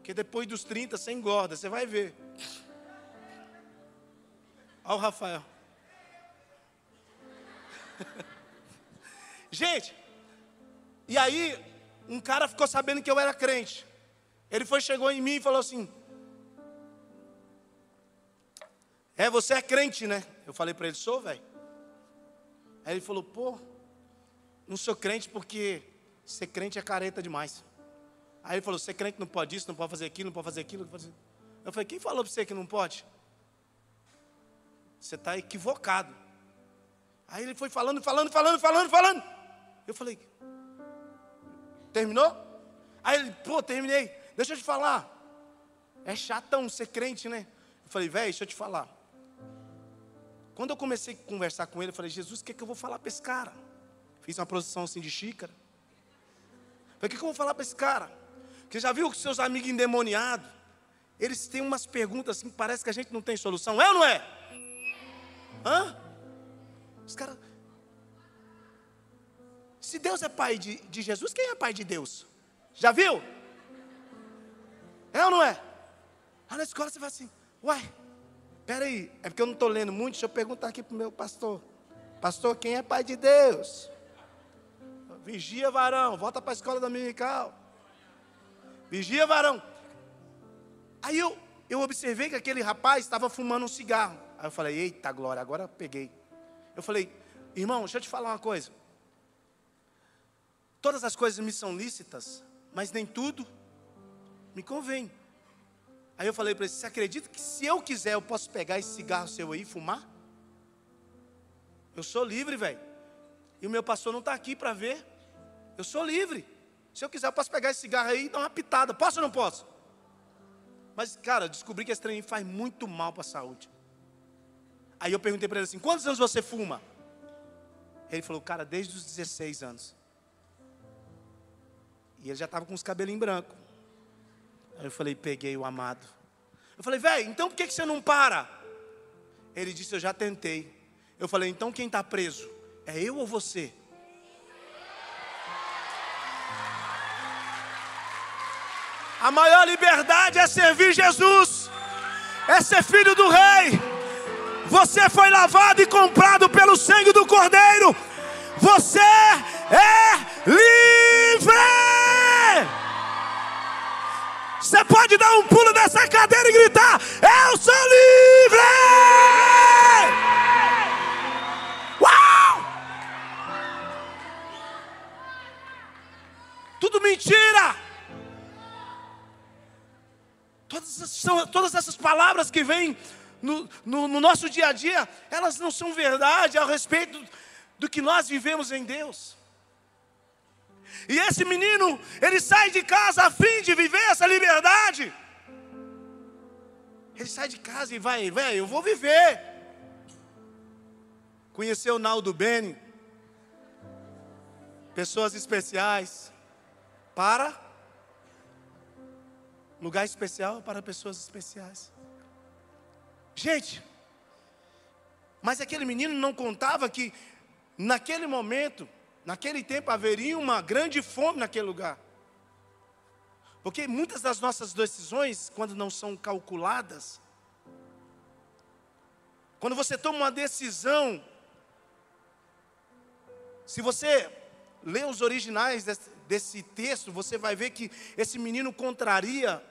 que depois dos 30 você engorda, você vai ver. Olha o Rafael. Gente, e aí um cara ficou sabendo que eu era crente. Ele foi, chegou em mim e falou assim: É, você é crente, né? Eu falei para ele: Sou, velho. Aí ele falou: Pô, não sou crente porque Ser crente é careta demais. Aí ele falou: ser crente não pode isso, não pode fazer aquilo, não pode fazer aquilo. Eu falei: quem falou para você que não pode? Você está equivocado. Aí ele foi falando, falando, falando, falando, falando. Eu falei: terminou? Aí ele: pô, terminei. Deixa eu te falar. É chatão ser crente, né? Eu falei: velho, deixa eu te falar. Quando eu comecei a conversar com ele, eu falei: Jesus, o que, é que eu vou falar para esse cara? Fiz uma posição assim de xícara. Falei, o que, eu vou falar para esse cara? Porque já viu que seus amigos endemoniados, eles têm umas perguntas assim, parece que a gente não tem solução. É ou não é? Hã? Os caras. Se Deus é pai de, de Jesus, quem é pai de Deus? Já viu? É ou não é? Aí na escola você vai assim, uai, peraí, é porque eu não estou lendo muito, deixa eu perguntar aqui para o meu pastor. Pastor, quem é pai de Deus? Vigia, varão. Volta para a escola dominical. Vigia, varão. Aí eu, eu observei que aquele rapaz estava fumando um cigarro. Aí eu falei, eita glória, agora peguei. Eu falei, irmão, deixa eu te falar uma coisa. Todas as coisas me são lícitas, mas nem tudo me convém. Aí eu falei para ele, você acredita que se eu quiser eu posso pegar esse cigarro seu aí e fumar? Eu sou livre, velho. E o meu pastor não está aqui para ver. Eu sou livre. Se eu quiser, eu posso pegar esse cigarro aí e dar uma pitada. Posso ou não posso? Mas, cara, descobri que esse trem faz muito mal para a saúde. Aí eu perguntei para ele assim: quantos anos você fuma? Ele falou, cara, desde os 16 anos. E ele já estava com os cabelinhos brancos. Aí eu falei, peguei o amado. Eu falei, velho, então por que, você não para? Ele disse, eu já tentei. Eu falei, então quem está preso? É eu ou você? A maior liberdade é servir Jesus, é ser filho do Rei. Você foi lavado e comprado pelo sangue do Cordeiro. Você é livre. Você pode dar um pulo dessa cadeira e gritar: Eu sou livre! Uau! Tudo mentira! Todas, todas essas palavras que vêm no, no, no, nosso dia a dia, elas não são verdade a respeito do que nós vivemos em Deus. E esse menino, ele sai de casa a fim de viver essa liberdade. Ele sai de casa e vai, velho, eu vou viver. Conheceu o Naldo Beni. pessoas especiais para lugar especial para pessoas especiais. Gente, mas aquele menino não contava que naquele momento, naquele tempo haveria uma grande fome naquele lugar. Porque muitas das nossas decisões, quando não são calculadas, quando você toma uma decisão, se você lê os originais desse, desse texto, você vai ver que esse menino contraria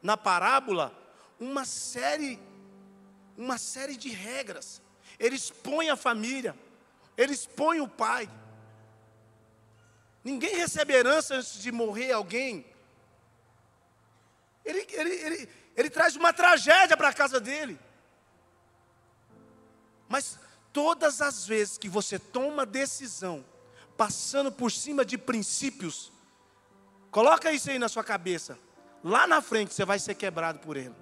na parábola uma série uma série de regras. Ele expõe a família, ele expõe o pai. Ninguém recebe herança antes de morrer alguém. Ele, ele, ele, ele traz uma tragédia para a casa dele. Mas todas as vezes que você toma decisão, passando por cima de princípios, coloca isso aí na sua cabeça. Lá na frente você vai ser quebrado por ele.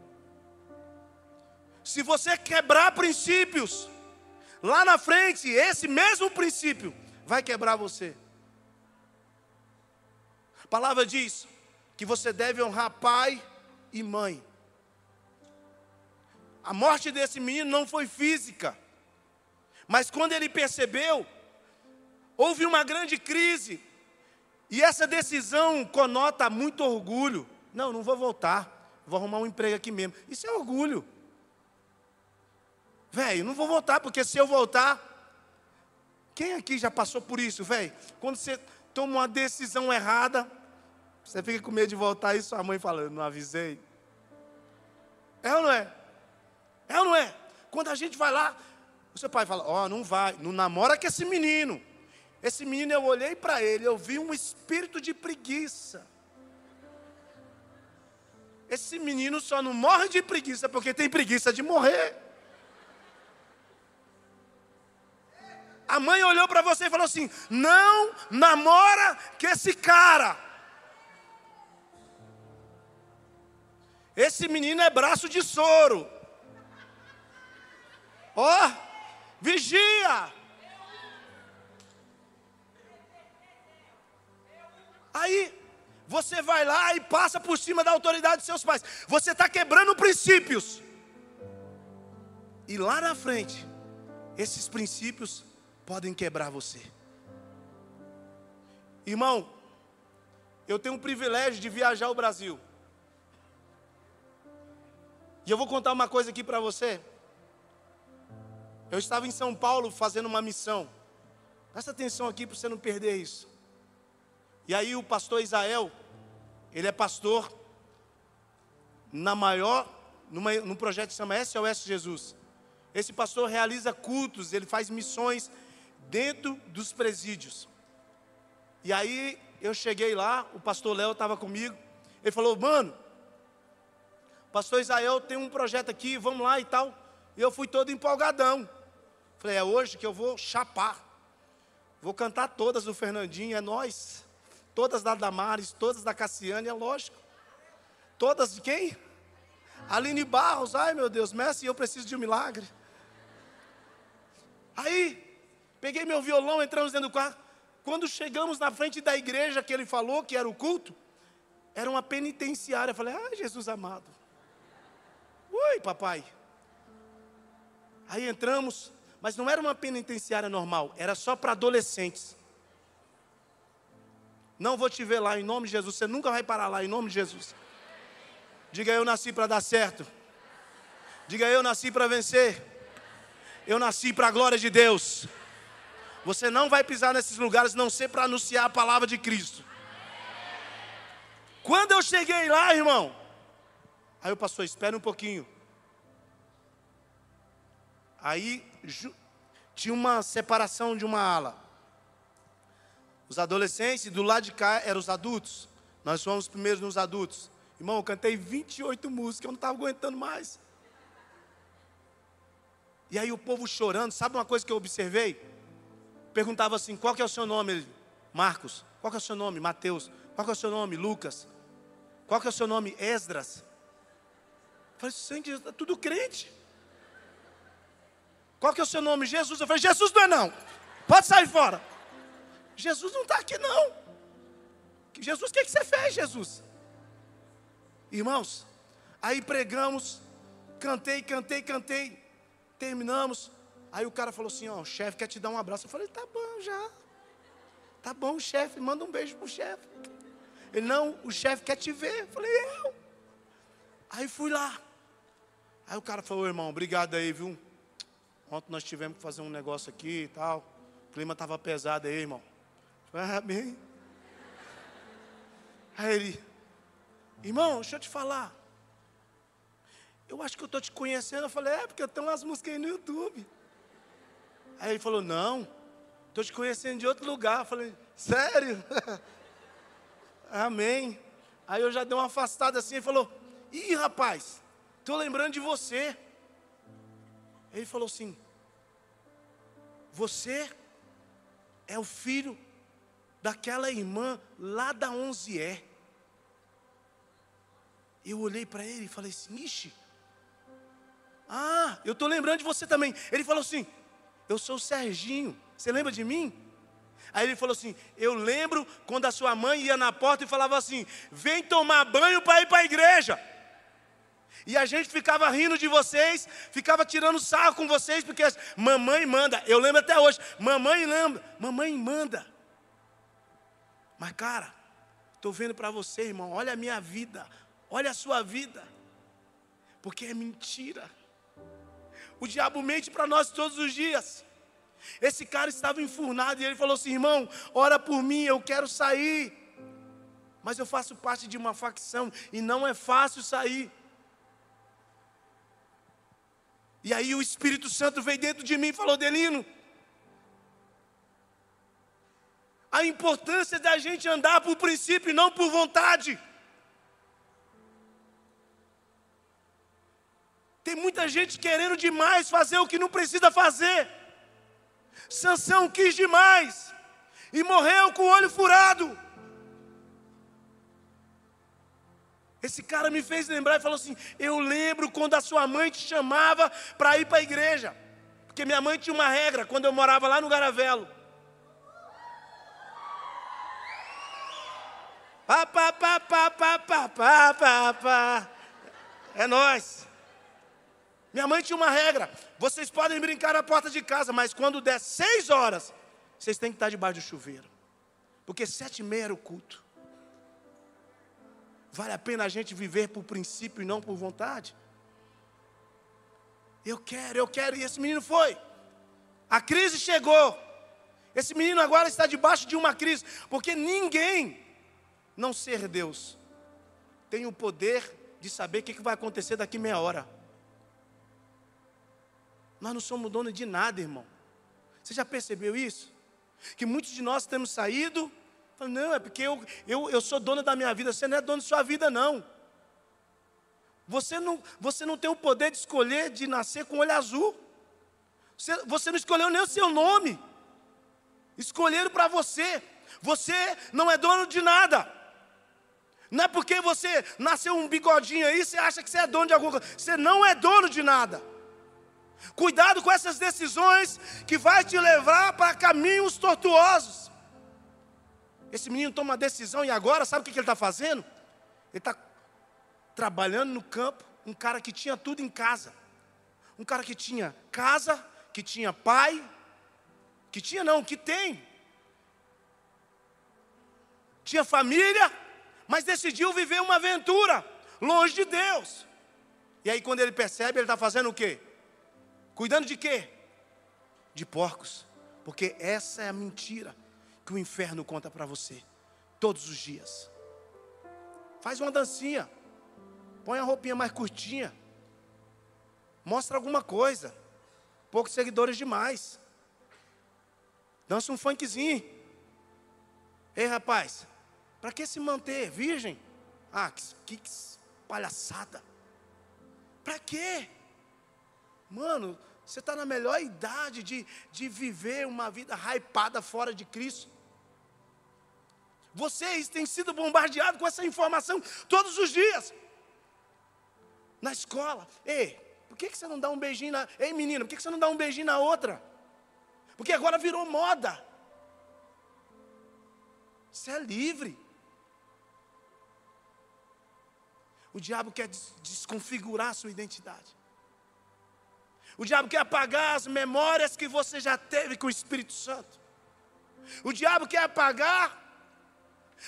Se você quebrar princípios, lá na frente, esse mesmo princípio vai quebrar você. A palavra diz que você deve honrar pai e mãe. A morte desse menino não foi física, mas quando ele percebeu, houve uma grande crise, e essa decisão conota muito orgulho. Não, não vou voltar, vou arrumar um emprego aqui mesmo. Isso é orgulho. Velho, não vou voltar, porque se eu voltar. Quem aqui já passou por isso, velho? Quando você toma uma decisão errada, você fica com medo de voltar e sua mãe falando, não avisei. É ou não é? É ou não é? Quando a gente vai lá, o seu pai fala: Ó, oh, não vai, não namora com esse menino. Esse menino, eu olhei para ele, eu vi um espírito de preguiça. Esse menino só não morre de preguiça porque tem preguiça de morrer. A mãe olhou para você e falou assim: Não namora com esse cara. Esse menino é braço de soro. Ó, oh, vigia. Aí você vai lá e passa por cima da autoridade de seus pais. Você está quebrando princípios. E lá na frente, esses princípios podem quebrar você. Irmão, eu tenho o privilégio de viajar o Brasil. E eu vou contar uma coisa aqui para você. Eu estava em São Paulo fazendo uma missão. Presta atenção aqui para você não perder isso. E aí o pastor Israel, ele é pastor na maior, numa, num projeto que se chama SOS Jesus. Esse pastor realiza cultos, ele faz missões dentro dos presídios. E aí eu cheguei lá, o pastor Léo estava comigo. Ele falou: Mano, pastor Israel tem um projeto aqui, vamos lá e tal. E eu fui todo empolgadão. Falei: É hoje que eu vou chapar. Vou cantar todas do Fernandinho, é nós. Todas da Damares, todas da Cassiane, é lógico. Todas de quem? Aline Barros, ai meu Deus, mestre, eu preciso de um milagre. Aí, Peguei meu violão, entramos dentro do carro. Quando chegamos na frente da igreja que ele falou, que era o culto, era uma penitenciária. Eu falei, ah, Jesus amado. Oi, papai. Aí entramos, mas não era uma penitenciária normal, era só para adolescentes. Não vou te ver lá em nome de Jesus, você nunca vai parar lá em nome de Jesus. Diga eu nasci para dar certo. Diga eu nasci para vencer. Eu nasci para a glória de Deus. Você não vai pisar nesses lugares não ser para anunciar a palavra de Cristo. Quando eu cheguei lá, irmão, aí o pastor, espera um pouquinho. Aí tinha uma separação de uma ala. Os adolescentes, do lado de cá eram os adultos. Nós fomos os primeiros nos adultos. Irmão, eu cantei 28 músicas, eu não estava aguentando mais. E aí o povo chorando, sabe uma coisa que eu observei? perguntava assim: qual que é o seu nome? Ele, Marcos. Qual que é o seu nome? Mateus. Qual que é o seu nome? Lucas. Qual que é o seu nome? Esdras. Falei, Senhor, está tudo crente. Qual que é o seu nome? Jesus. Eu falei, Jesus não é não. Pode sair fora. Jesus não está aqui não. Jesus, o que, que você fez, Jesus? Irmãos, aí pregamos, cantei, cantei, cantei, terminamos. Aí o cara falou assim: Ó, o chefe quer te dar um abraço. Eu falei: Tá bom já. Tá bom, chefe, manda um beijo pro chefe. Ele: Não, o chefe quer te ver. Eu falei: Eu. Aí fui lá. Aí o cara falou: Irmão, obrigado aí, viu? Ontem nós tivemos que fazer um negócio aqui e tal. O clima estava pesado aí, irmão. Falei, Amém. Aí ele, irmão, deixa eu te falar. Eu acho que eu estou te conhecendo. Eu falei, é, porque eu tenho umas músicas aí no YouTube. Aí ele falou, não, estou te conhecendo de outro lugar. Eu falei, sério? Amém. Aí eu já dei uma afastada assim, ele falou, ih, rapaz, estou lembrando de você. Ele falou assim, você é o filho daquela irmã lá da Onze é. Eu olhei para ele e falei assim, ixi, ah, eu estou lembrando de você também. Ele falou assim, eu sou o Serginho, você lembra de mim? Aí ele falou assim: Eu lembro quando a sua mãe ia na porta e falava assim: Vem tomar banho para ir para a igreja. E a gente ficava rindo de vocês, ficava tirando sarro com vocês, porque mamãe manda. Eu lembro até hoje: Mamãe lembra, mamãe manda. Mas cara, estou vendo para você, irmão, olha a minha vida, olha a sua vida, porque é mentira. O diabo mente para nós todos os dias. Esse cara estava enfurnado e ele falou assim: irmão, ora por mim, eu quero sair. Mas eu faço parte de uma facção e não é fácil sair. E aí o Espírito Santo veio dentro de mim e falou: Delino, a importância da gente andar por princípio e não por vontade. Tem muita gente querendo demais fazer o que não precisa fazer. Sansão quis demais e morreu com o olho furado. Esse cara me fez lembrar e falou assim: Eu lembro quando a sua mãe te chamava para ir para a igreja. Porque minha mãe tinha uma regra quando eu morava lá no Garavelo. Pá, pá, pá, pá, pá, pá, pá, pá, pá. É nós. Minha mãe tinha uma regra: vocês podem brincar na porta de casa, mas quando der seis horas, vocês têm que estar debaixo do chuveiro, porque sete e meia era o culto. Vale a pena a gente viver por princípio e não por vontade? Eu quero, eu quero, e esse menino foi. A crise chegou. Esse menino agora está debaixo de uma crise, porque ninguém, não ser Deus, tem o poder de saber o que vai acontecer daqui meia hora. Nós não somos donos de nada, irmão. Você já percebeu isso? Que muitos de nós temos saído, não, é porque eu, eu, eu sou dono da minha vida. Você não é dono de sua vida, não. Você não, você não tem o poder de escolher de nascer com olho azul. Você, você não escolheu nem o seu nome. Escolheram para você. Você não é dono de nada. Não é porque você nasceu um bigodinho aí, você acha que você é dono de alguma coisa. Você não é dono de nada. Cuidado com essas decisões que vai te levar para caminhos tortuosos. Esse menino toma uma decisão e agora sabe o que ele está fazendo? Ele está trabalhando no campo, um cara que tinha tudo em casa. Um cara que tinha casa, que tinha pai, que tinha não, que tem. Tinha família, mas decidiu viver uma aventura longe de Deus. E aí quando ele percebe, ele está fazendo o quê? Cuidando de quê? De porcos. Porque essa é a mentira que o inferno conta para você todos os dias. Faz uma dancinha. Põe a roupinha mais curtinha. Mostra alguma coisa. Poucos seguidores demais. Dança um funkzinho. Ei, rapaz, para que se manter virgem? Ah, que, que palhaçada. Para quê? Mano, você está na melhor idade de, de viver uma vida hypada fora de Cristo. Vocês têm sido bombardeados com essa informação todos os dias. Na escola. Ei, por que, que você não dá um beijinho na. Ei, menina, por que, que você não dá um beijinho na outra? Porque agora virou moda. Você é livre. O diabo quer desconfigurar a sua identidade. O diabo quer apagar as memórias que você já teve com o Espírito Santo. O diabo quer apagar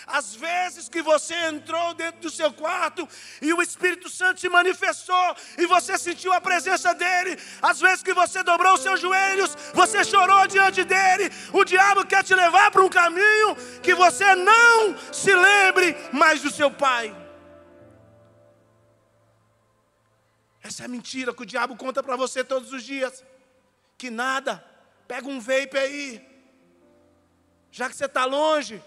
as vezes que você entrou dentro do seu quarto e o Espírito Santo se manifestou e você sentiu a presença dele, as vezes que você dobrou os seus joelhos, você chorou diante dele, o diabo quer te levar para um caminho que você não se lembre mais do seu pai. Essa é a mentira que o diabo conta para você todos os dias. Que nada, pega um vape aí, já que você está longe,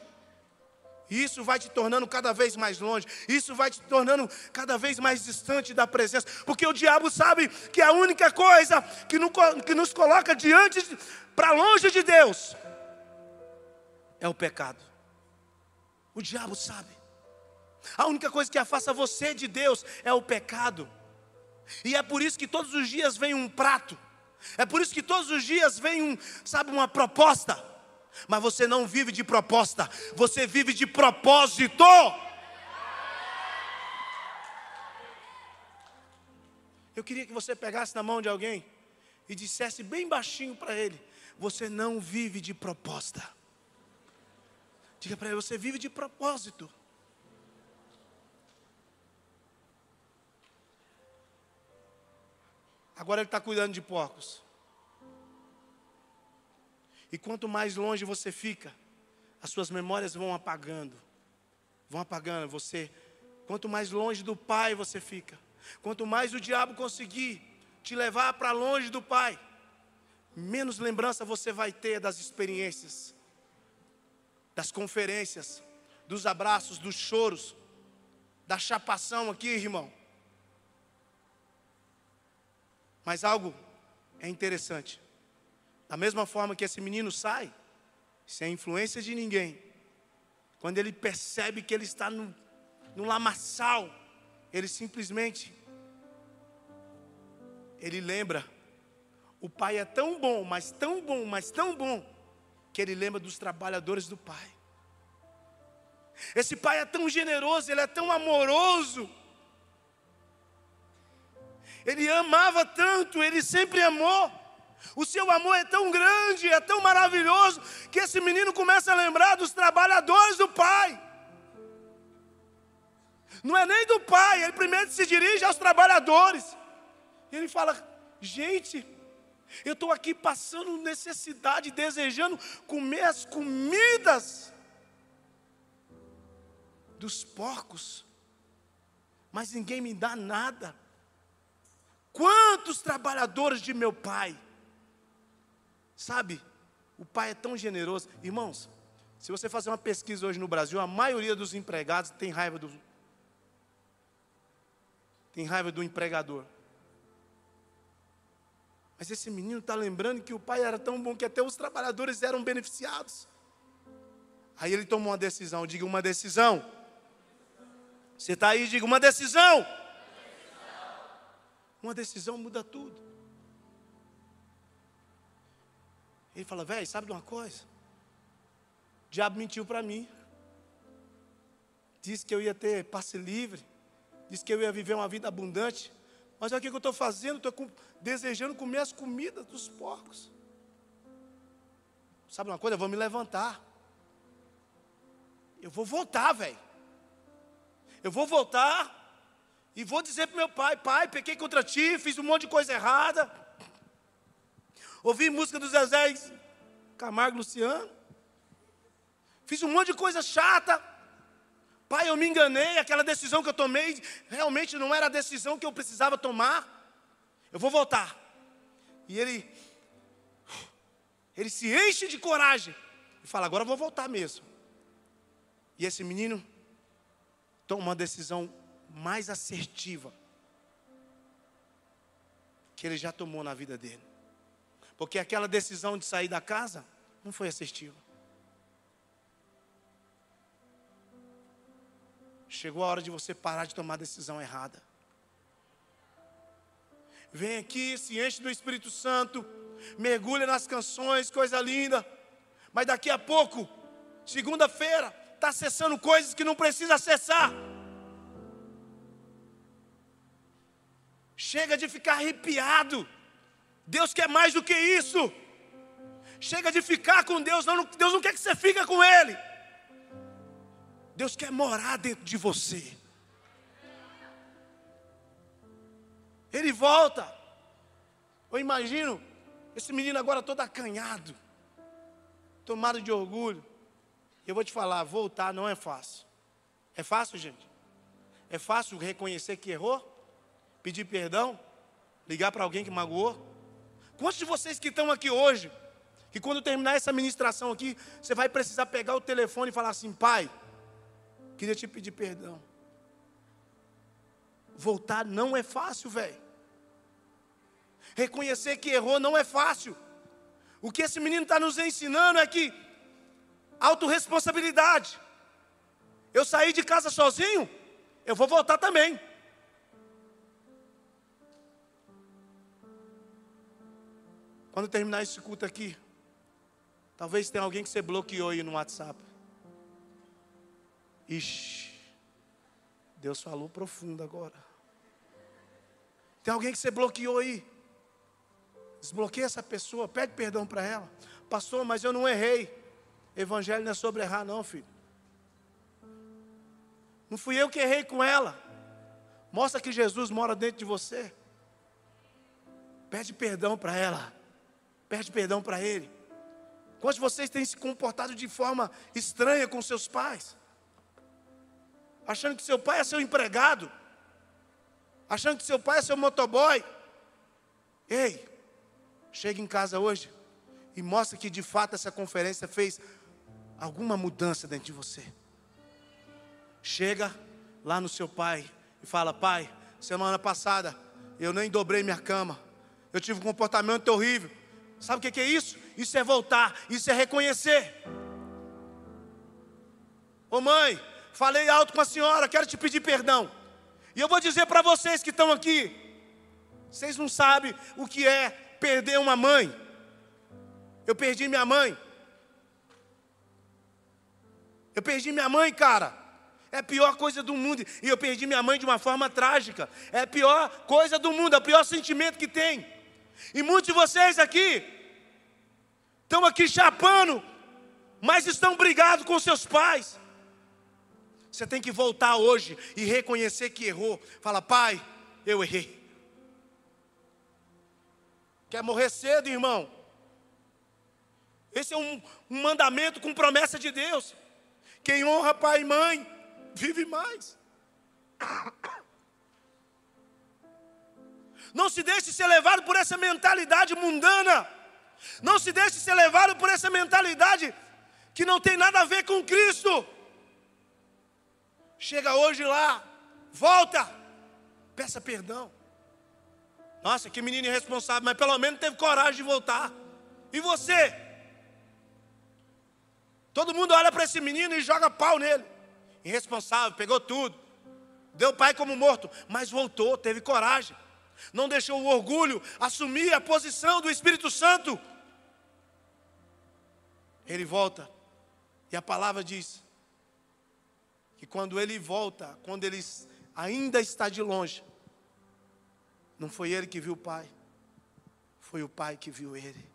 isso vai te tornando cada vez mais longe, isso vai te tornando cada vez mais distante da presença, porque o diabo sabe que a única coisa que, nos coloca diante, para longe de Deus, é o pecado. O diabo sabe. A única coisa que afasta você de Deus é o pecado. E é por isso que todos os dias vem um prato. É por isso que todos os dias vem um, sabe, uma proposta. Mas você não vive de proposta, você vive de propósito. Eu queria que você pegasse na mão de alguém e dissesse bem baixinho para ele: Você não vive de proposta. Diga para ele: Você vive de propósito. Agora ele está cuidando de porcos. E quanto mais longe você fica, as suas memórias vão apagando. Vão apagando você. Quanto mais longe do Pai você fica, quanto mais o diabo conseguir te levar para longe do Pai, menos lembrança você vai ter das experiências, das conferências, dos abraços, dos choros, da chapação aqui, irmão. Mas algo é interessante. Da mesma forma que esse menino sai, sem influência de ninguém, quando ele percebe que ele está no, no lamaçal, ele simplesmente ele lembra. O pai é tão bom, mas tão bom, mas tão bom, que ele lembra dos trabalhadores do pai. Esse pai é tão generoso, ele é tão amoroso. Ele amava tanto, ele sempre amou. O seu amor é tão grande, é tão maravilhoso, que esse menino começa a lembrar dos trabalhadores do pai. Não é nem do pai, ele primeiro se dirige aos trabalhadores. E ele fala: gente, eu estou aqui passando necessidade, desejando comer as comidas dos porcos, mas ninguém me dá nada. Quantos trabalhadores de meu pai Sabe, o pai é tão generoso. Irmãos, se você fazer uma pesquisa hoje no Brasil, a maioria dos empregados tem raiva do tem raiva do empregador. Mas esse menino está lembrando que o pai era tão bom que até os trabalhadores eram beneficiados. Aí ele tomou uma decisão, diga uma decisão. Você está aí, diga uma decisão. Uma decisão muda tudo. Ele fala, velho, sabe de uma coisa? O diabo mentiu para mim. Disse que eu ia ter passe livre. Disse que eu ia viver uma vida abundante. Mas olha o que eu estou fazendo? Estou desejando comer as comidas dos porcos. Sabe uma coisa? Eu vou me levantar. Eu vou voltar, velho. Eu vou voltar e vou dizer para meu pai: Pai, pequei contra ti, fiz um monte de coisa errada ouvi música do Zezé Camargo Luciano, fiz um monte de coisa chata. Pai, eu me enganei, aquela decisão que eu tomei realmente não era a decisão que eu precisava tomar. Eu vou voltar. E ele, ele se enche de coragem e fala: Agora eu vou voltar mesmo. E esse menino toma uma decisão mais assertiva que ele já tomou na vida dele. Porque aquela decisão de sair da casa não foi assertiva. Chegou a hora de você parar de tomar a decisão errada. Vem aqui, se enche do Espírito Santo, mergulha nas canções, coisa linda. Mas daqui a pouco, segunda-feira, está acessando coisas que não precisa acessar. Chega de ficar arrepiado. Deus quer mais do que isso. Chega de ficar com Deus, não, Deus não quer que você fique com Ele. Deus quer morar dentro de você. Ele volta. Eu imagino esse menino agora todo acanhado, tomado de orgulho. Eu vou te falar, voltar não é fácil. É fácil, gente? É fácil reconhecer que errou? Pedir perdão? Ligar para alguém que magoou? Quantos de vocês que estão aqui hoje, que quando terminar essa ministração aqui, você vai precisar pegar o telefone e falar assim: Pai, queria te pedir perdão. Voltar não é fácil, velho. Reconhecer que errou não é fácil. O que esse menino está nos ensinando é que autorresponsabilidade. Eu saí de casa sozinho, eu vou voltar também. Quando terminar esse culto aqui, talvez tenha alguém que você bloqueou aí no WhatsApp. Ixi, Deus falou profundo agora. Tem alguém que você bloqueou aí. Desbloqueia essa pessoa, pede perdão para ela. Pastor, mas eu não errei. Evangelho não é sobre errar, não, filho. Não fui eu que errei com ela. Mostra que Jesus mora dentro de você. Pede perdão para ela. Pede perdão para ele. Quantos de vocês têm se comportado de forma estranha com seus pais? Achando que seu pai é seu empregado? Achando que seu pai é seu motoboy? Ei, chega em casa hoje e mostra que de fato essa conferência fez alguma mudança dentro de você. Chega lá no seu pai e fala: Pai, semana passada eu nem dobrei minha cama, eu tive um comportamento horrível. Sabe o que é isso? Isso é voltar, isso é reconhecer. Ô mãe, falei alto com a senhora, quero te pedir perdão. E eu vou dizer para vocês que estão aqui, vocês não sabem o que é perder uma mãe. Eu perdi minha mãe. Eu perdi minha mãe, cara. É a pior coisa do mundo. E eu perdi minha mãe de uma forma trágica. É a pior coisa do mundo, é o pior sentimento que tem. E muitos de vocês aqui estão aqui chapando, mas estão brigados com seus pais. Você tem que voltar hoje e reconhecer que errou. Fala, pai, eu errei. Quer morrer cedo, irmão? Esse é um, um mandamento com promessa de Deus. Quem honra pai e mãe, vive mais. Não se deixe ser levado por essa mentalidade mundana. Não se deixe ser levado por essa mentalidade que não tem nada a ver com Cristo. Chega hoje lá, volta, peça perdão. Nossa, que menino irresponsável, mas pelo menos teve coragem de voltar. E você? Todo mundo olha para esse menino e joga pau nele. Irresponsável, pegou tudo. Deu pai como morto, mas voltou, teve coragem não deixou o orgulho assumir a posição do Espírito Santo. Ele volta, e a palavra diz que quando ele volta, quando ele ainda está de longe, não foi ele que viu o Pai, foi o Pai que viu ele.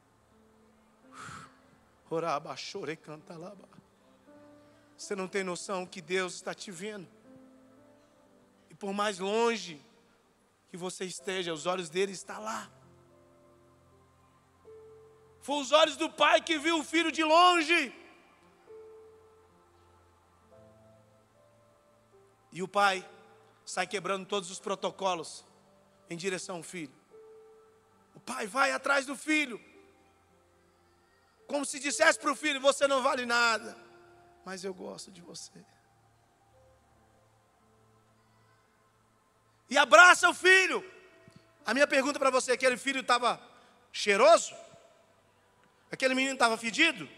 Oraba, chore, canta lá. Você não tem noção que Deus está te vendo. E por mais longe que você esteja, os olhos dele estão lá. Foi os olhos do pai que viu o filho de longe. E o pai sai quebrando todos os protocolos em direção ao filho. O pai vai atrás do filho, como se dissesse para o filho: Você não vale nada, mas eu gosto de você. e abraça o filho. A minha pergunta para você: aquele filho estava cheiroso? Aquele menino estava fedido?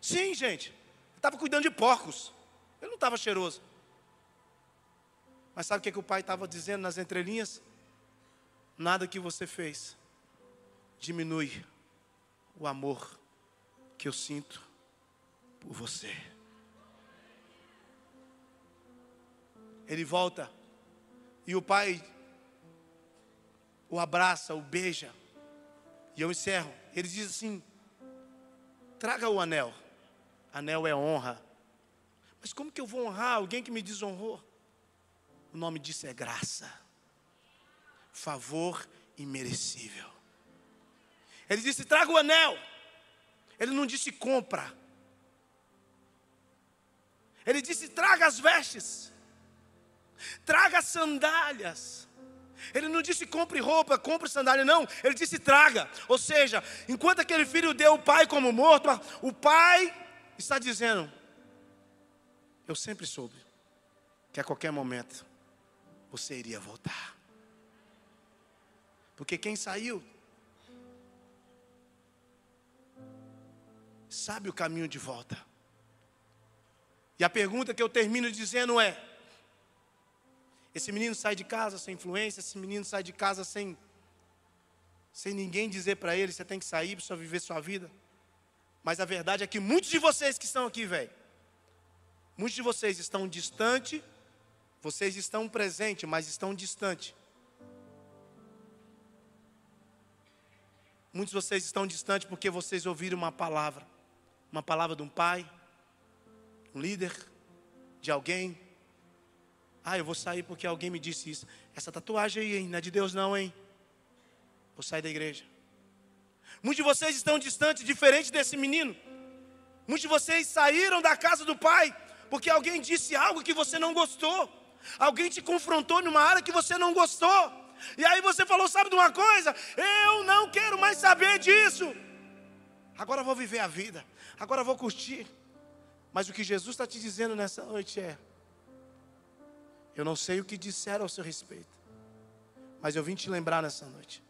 Sim, gente. Estava cuidando de porcos. Ele não estava cheiroso. Mas sabe o que, que o pai estava dizendo nas entrelinhas? Nada que você fez diminui o amor que eu sinto por você. Ele volta e o pai o abraça, o beija. E eu encerro. Ele diz assim: traga o anel. Anel é honra. Mas como que eu vou honrar alguém que me desonrou? O nome disso é graça, favor imerecível. Ele disse: traga o anel. Ele não disse compra. Ele disse: traga as vestes, traga as sandálias. Ele não disse compre roupa, compre sandália, não. Ele disse traga. Ou seja, enquanto aquele filho deu o pai como morto, o pai está dizendo: Eu sempre soube que a qualquer momento você iria voltar. Porque quem saiu sabe o caminho de volta. E a pergunta que eu termino dizendo é: esse menino sai de casa sem influência, esse menino sai de casa sem sem ninguém dizer para ele, você tem que sair para viver sua vida. Mas a verdade é que muitos de vocês que estão aqui, velho, muitos de vocês estão distante, vocês estão presentes, mas estão distante. Muitos de vocês estão distantes porque vocês ouviram uma palavra, uma palavra de um pai, um líder, de alguém, ah, eu vou sair porque alguém me disse isso. Essa tatuagem aí, hein? Não é de Deus, não, hein? Vou sair da igreja. Muitos de vocês estão distantes, diferente desse menino. Muitos de vocês saíram da casa do pai porque alguém disse algo que você não gostou. Alguém te confrontou numa área que você não gostou. E aí você falou: sabe de uma coisa? Eu não quero mais saber disso. Agora vou viver a vida. Agora vou curtir. Mas o que Jesus está te dizendo nessa noite é: eu não sei o que disseram ao seu respeito, mas eu vim te lembrar nessa noite.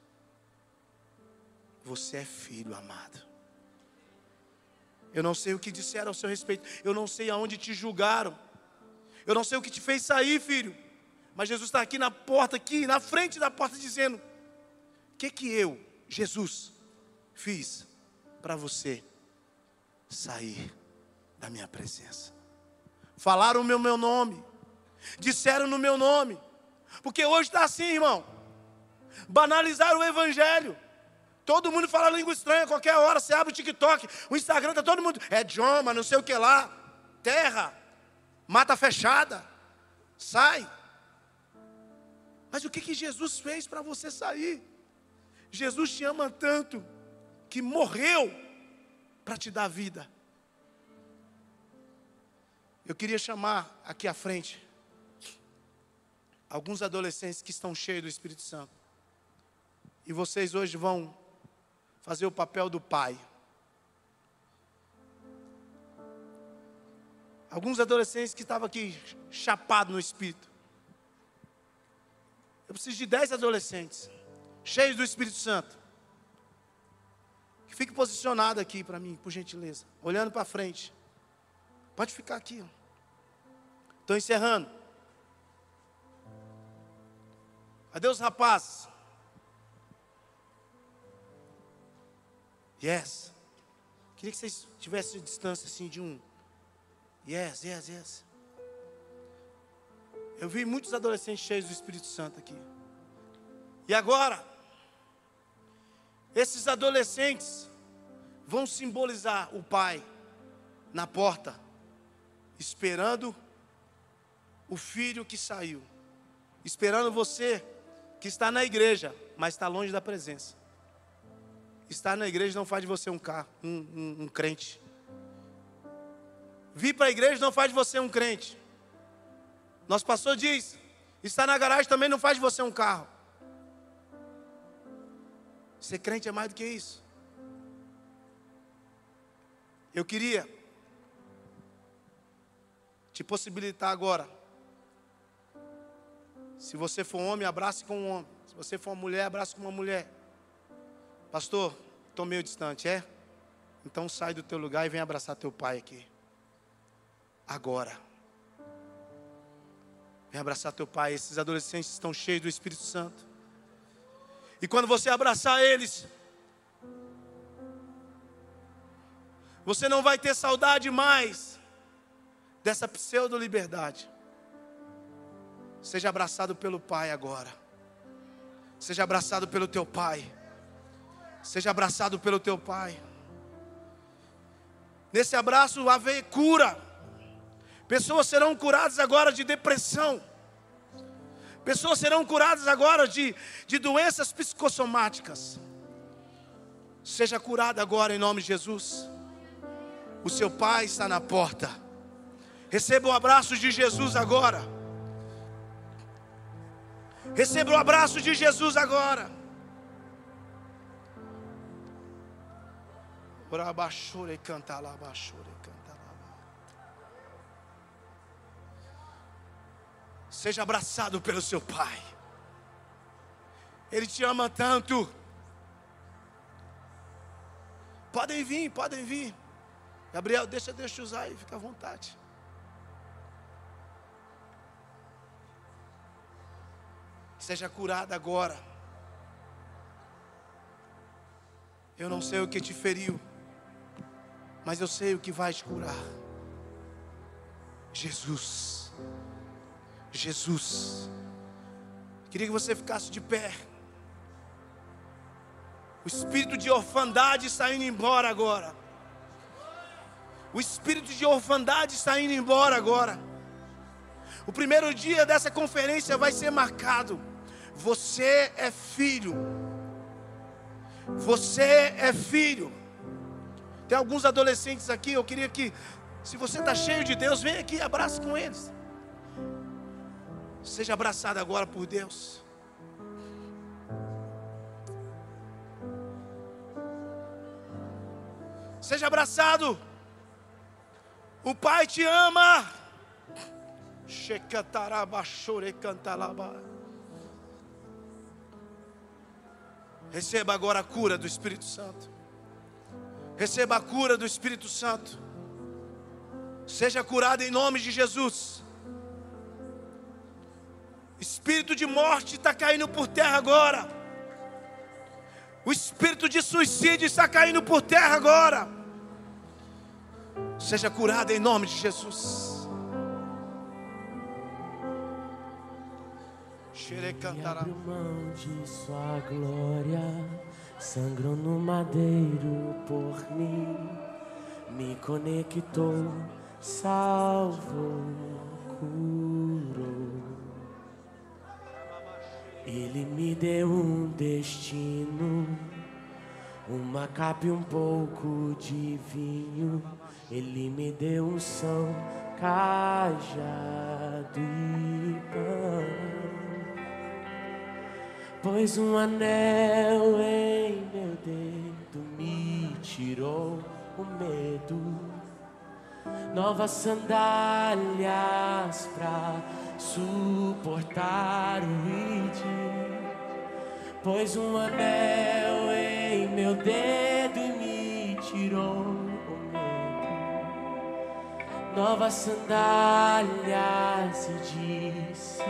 Você é filho amado. Eu não sei o que disseram ao seu respeito, eu não sei aonde te julgaram, eu não sei o que te fez sair, filho. Mas Jesus está aqui na porta, aqui na frente da porta, dizendo: O que que eu, Jesus, fiz para você sair da minha presença? Falaram o meu, meu nome, disseram no meu nome. Porque hoje está assim, irmão. Banalizaram o Evangelho. Todo mundo fala língua estranha qualquer hora. Você abre o TikTok, o Instagram, está todo mundo. É idioma, não sei o que lá. Terra, mata fechada. Sai. Mas o que, que Jesus fez para você sair? Jesus te ama tanto que morreu para te dar vida. Eu queria chamar aqui à frente alguns adolescentes que estão cheios do Espírito Santo. E vocês hoje vão fazer o papel do pai. Alguns adolescentes que estavam aqui chapados no Espírito. Eu preciso de dez adolescentes, cheios do Espírito Santo. Que fique posicionado aqui para mim, por gentileza. Olhando para frente. Pode ficar aqui. Estou encerrando. Adeus, rapaz. Yes. Queria que vocês tivessem distância assim de um. Yes, yes, yes. Eu vi muitos adolescentes cheios do Espírito Santo aqui. E agora, esses adolescentes vão simbolizar o pai na porta, esperando o filho que saiu, esperando você que está na igreja, mas está longe da presença. Estar na igreja não faz de você um, carro, um, um, um crente. Vir para a igreja não faz de você um crente. Nosso pastor diz: estar na garagem também não faz de você um carro. Ser crente é mais do que isso. Eu queria te possibilitar agora se você for homem, abrace com um homem. Se você for uma mulher, abrace com uma mulher. Pastor, estou meio distante, é? Então sai do teu lugar e vem abraçar teu pai aqui. Agora. Vem abraçar teu pai. Esses adolescentes estão cheios do Espírito Santo. E quando você abraçar eles, você não vai ter saudade mais dessa pseudo-liberdade. Seja abraçado pelo Pai agora. Seja abraçado pelo teu Pai. Seja abraçado pelo teu Pai. Nesse abraço haver cura. Pessoas serão curadas agora de depressão. Pessoas serão curadas agora de, de doenças psicossomáticas. Seja curado agora em nome de Jesus. O seu Pai está na porta. Receba o abraço de Jesus agora. Receba o abraço de Jesus agora. Orabachure canta lá, bachure lá. Seja abraçado pelo seu Pai. Ele te ama tanto. Podem vir, podem vir. Gabriel, deixa Deus te usar aí, fica à vontade. Seja curada agora. Eu não sei o que te feriu, mas eu sei o que vai te curar. Jesus. Jesus. Queria que você ficasse de pé. O espírito de orfandade está indo embora agora. O espírito de orfandade está indo embora agora. O primeiro dia dessa conferência vai ser marcado. Você é filho. Você é filho. Tem alguns adolescentes aqui. Eu queria que, se você está cheio de Deus, vem aqui abrace com eles. Seja abraçado agora por Deus. Seja abraçado. O Pai te ama. Receba agora a cura do Espírito Santo. Receba a cura do Espírito Santo. Seja curado em nome de Jesus. Espírito de morte está caindo por terra agora. O espírito de suicídio está caindo por terra agora. Seja curado em nome de Jesus. Abriu mão de sua glória, sangrou no madeiro por mim, me conectou, salvou, curou. Ele me deu um destino, uma capa e um pouco de vinho. Ele me deu um são, cajado e pão. Pois um anel em meu dedo me tirou o medo. Novas sandálias pra suportar o ide. Pois um anel em meu dedo me tirou o medo. Novas sandálias e disse: